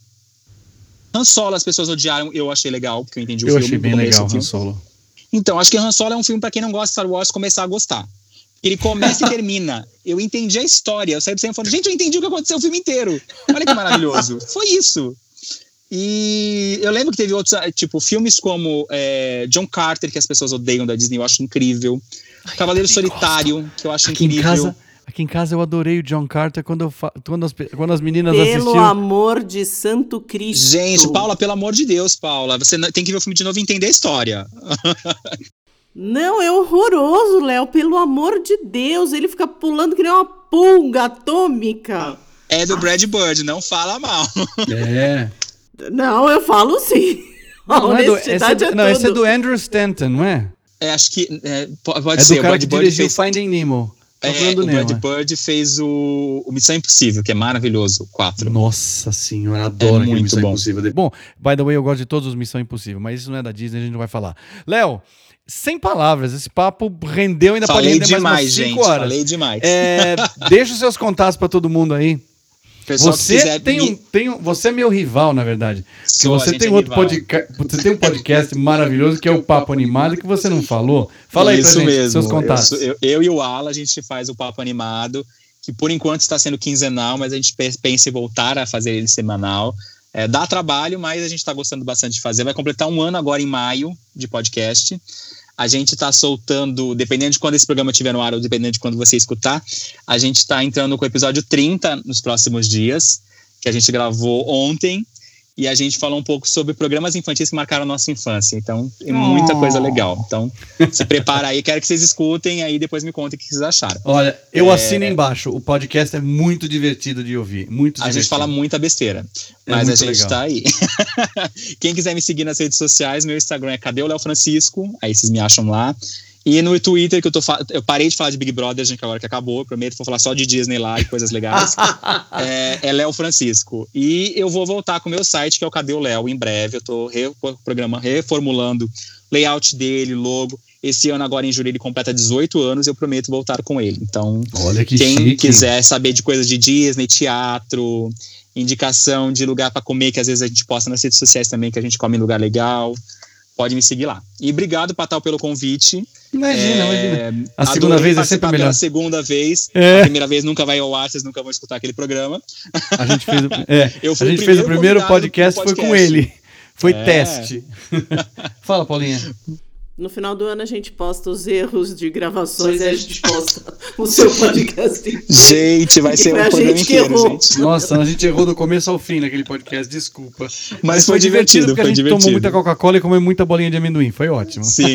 Han Solo as pessoas odiaram, eu achei legal, porque eu entendi o eu filme. Eu achei bem legal Han Solo. Então, acho que Han Solo é um filme para quem não gosta de Star Wars começar a gostar. Ele começa e termina. Eu entendi a história. Eu saí do cinema falando, gente, eu entendi o que aconteceu o filme inteiro. Olha que maravilhoso. Foi isso. E eu lembro que teve outros, ah, tipo, filmes como é, John Carter, que as pessoas odeiam da Disney, eu acho incrível. Ai, Cavaleiro Solitário, gosto. que eu acho Aqui incrível. Em casa, Aqui em casa eu adorei o John Carter quando, eu quando, as, quando as meninas pelo assistiram. Pelo amor de Santo Cristo. Gente, Paula, pelo amor de Deus, Paula. Você tem que ver o filme de novo e entender a história. Não, é horroroso, Léo. Pelo amor de Deus. Ele fica pulando que nem uma pulga atômica. É do Brad Bird, não fala mal. É. Não, eu falo sim. Não, não, é do, esse, é, é não esse, é do Andrew Stanton, não é? É, acho que é, pode é ser. Do cara que dirigiu fez... Finding Nemo. É, o Brad Bird fez o, o, Missão Impossível, que é maravilhoso, o 4. Nossa senhora, adoro é muito Missão bom. Impossível. Bom, by the way, eu gosto de todos os Missão Impossível, mas isso não é da Disney, a gente não vai falar. Léo, sem palavras, esse papo rendeu ainda Falei pode render demais, mais gente, horas. Falei demais. É, deixa os seus contatos para todo mundo aí. Pessoal você tem um, tem um, você é meu rival, na verdade. Sou, você tem é outro podcast, você tem um podcast maravilhoso que é o Papo Animado que você não falou. Fala Isso aí pra mesmo. seus contatos. Eu, eu, eu, e o Ala a gente faz o Papo Animado, que por enquanto está sendo quinzenal, mas a gente pensa em voltar a fazer ele semanal. É, dá trabalho, mas a gente está gostando bastante de fazer. Vai completar um ano agora em maio de podcast. A gente está soltando, dependendo de quando esse programa estiver no ar ou dependendo de quando você escutar, a gente está entrando com o episódio 30 nos próximos dias, que a gente gravou ontem. E a gente falou um pouco sobre programas infantis que marcaram a nossa infância. Então, é muita oh. coisa legal. Então, se prepara aí. Quero que vocês escutem aí depois me contem o que vocês acharam. Olha, eu é... assino embaixo. O podcast é muito divertido de ouvir. Muito divertido. A gente fala muita besteira. É mas a gente legal. tá aí. Quem quiser me seguir nas redes sociais, meu Instagram é Cadê o Léo Francisco? Aí vocês me acham lá. E no Twitter, que eu tô eu parei de falar de Big Brother, gente, agora que acabou, prometo, vou falar só de Disney lá e coisas legais. é, é Léo Francisco. E eu vou voltar com o meu site, que é o Cadê o Léo, em breve. Eu tô re, programa, reformulando layout dele, logo. Esse ano, agora em julho, ele completa 18 anos e eu prometo voltar com ele. Então, Olha que quem chique. quiser saber de coisas de Disney, teatro, indicação de lugar para comer, que às vezes a gente posta nas redes sociais também, que a gente come em lugar legal pode me seguir lá. E obrigado, Patal, pelo convite. Imagina, é, imagina. A segunda vez é sempre melhor. A segunda vez. É. A primeira vez nunca vai ao ar, vocês nunca vão escutar aquele programa. A gente fez o, é, a gente fez o primeiro podcast, podcast, foi com ele. Foi é. teste. Fala, Paulinha. No final do ano a gente posta os erros de gravações e a gente posta o seu podcast inteiro. Gente, vai ser um programa inteiro, gente. Nossa, a gente errou do começo ao fim naquele podcast, desculpa. Mas, Mas foi, foi, divertido, porque foi a gente divertido. tomou muita Coca-Cola e comeu muita bolinha de amendoim. Foi ótimo. Sim.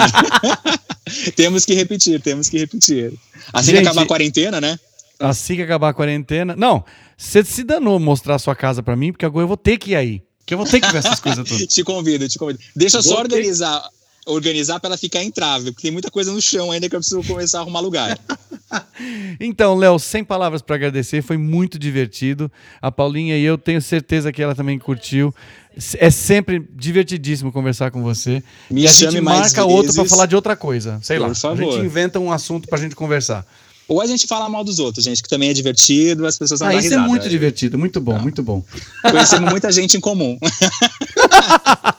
temos que repetir, temos que repetir. Assim gente, que acabar a quarentena, né? Assim que acabar a quarentena. Não, você se danou mostrar a sua casa para mim, porque agora eu vou ter que ir aí. Que eu vou ter que ver essas coisas todas. te convido, te convido. Deixa eu só organizar organizar para ela ficar entrável, porque tem muita coisa no chão ainda que eu preciso começar a arrumar lugar. então, Léo, sem palavras para agradecer, foi muito divertido. A Paulinha e eu tenho certeza que ela também curtiu. É sempre divertidíssimo conversar com você. Me e a gente marca outro para falar de outra coisa. Sei Por lá. Favor. A gente inventa um assunto para a gente conversar. Ou a gente fala mal dos outros, gente, que também é divertido, as pessoas vão Ah, dar isso é risada. muito divertido, muito bom, muito bom. Conhecemos muita gente em comum.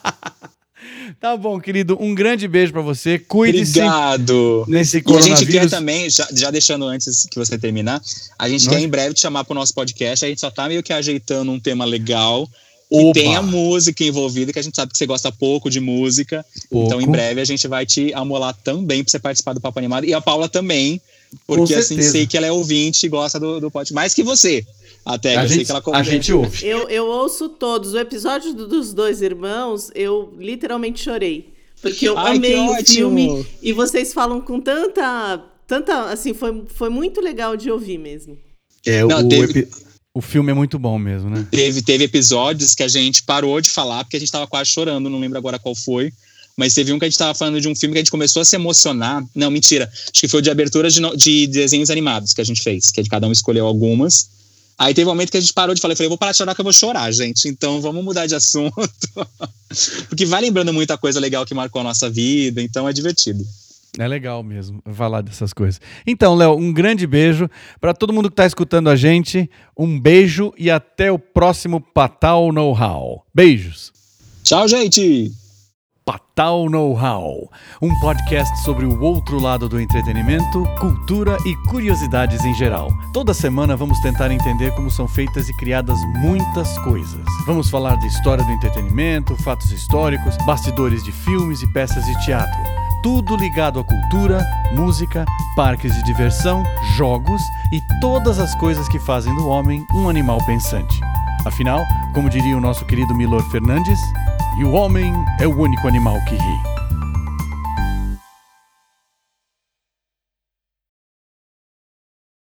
Tá bom, querido, um grande beijo pra você. Cuide-se Obrigado. nesse E a gente quer também, já, já deixando antes que você terminar, a gente Nós- quer em breve te chamar pro nosso podcast. A gente só tá meio que ajeitando um tema legal. Que Oba. tenha música envolvida, que a gente sabe que você gosta pouco de música. Então, em Pouco. breve, a gente vai te amolar também pra você participar do Papo Animado. E a Paula também, porque assim, sei que ela é ouvinte e gosta do, do podcast. Mais que você, até. que A eu sei gente, que ela a gente ouve. Eu, eu ouço todos. O episódio do- dos dois irmãos, eu literalmente chorei. Porque eu Ai, amei o ótimo! filme e vocês falam com tanta. tanta assim, foi, foi muito legal de ouvir mesmo. É, Não, o, teve- epi- o filme é muito bom mesmo, né? Teve, teve episódios que a gente parou de falar porque a gente tava quase chorando, não lembro agora qual foi. Mas teve um que a gente tava falando de um filme que a gente começou a se emocionar. Não, mentira. Acho que foi o de abertura de, de desenhos animados que a gente fez, que cada um escolheu algumas. Aí teve um momento que a gente parou de falar. Eu falei, vou parar de chorar que eu vou chorar, gente. Então vamos mudar de assunto. Porque vai lembrando muita coisa legal que marcou a nossa vida, então é divertido. É legal mesmo falar dessas coisas. Então, Léo, um grande beijo para todo mundo que está escutando a gente. Um beijo e até o próximo Patal Know-How. Beijos. Tchau, gente! Patal Know-How, um podcast sobre o outro lado do entretenimento, cultura e curiosidades em geral. Toda semana vamos tentar entender como são feitas e criadas muitas coisas. Vamos falar da história do entretenimento, fatos históricos, bastidores de filmes e peças de teatro. Tudo ligado à cultura, música, parques de diversão, jogos e todas as coisas que fazem do homem um animal pensante. Afinal, como diria o nosso querido Milor Fernandes, e o homem é o único animal que ri.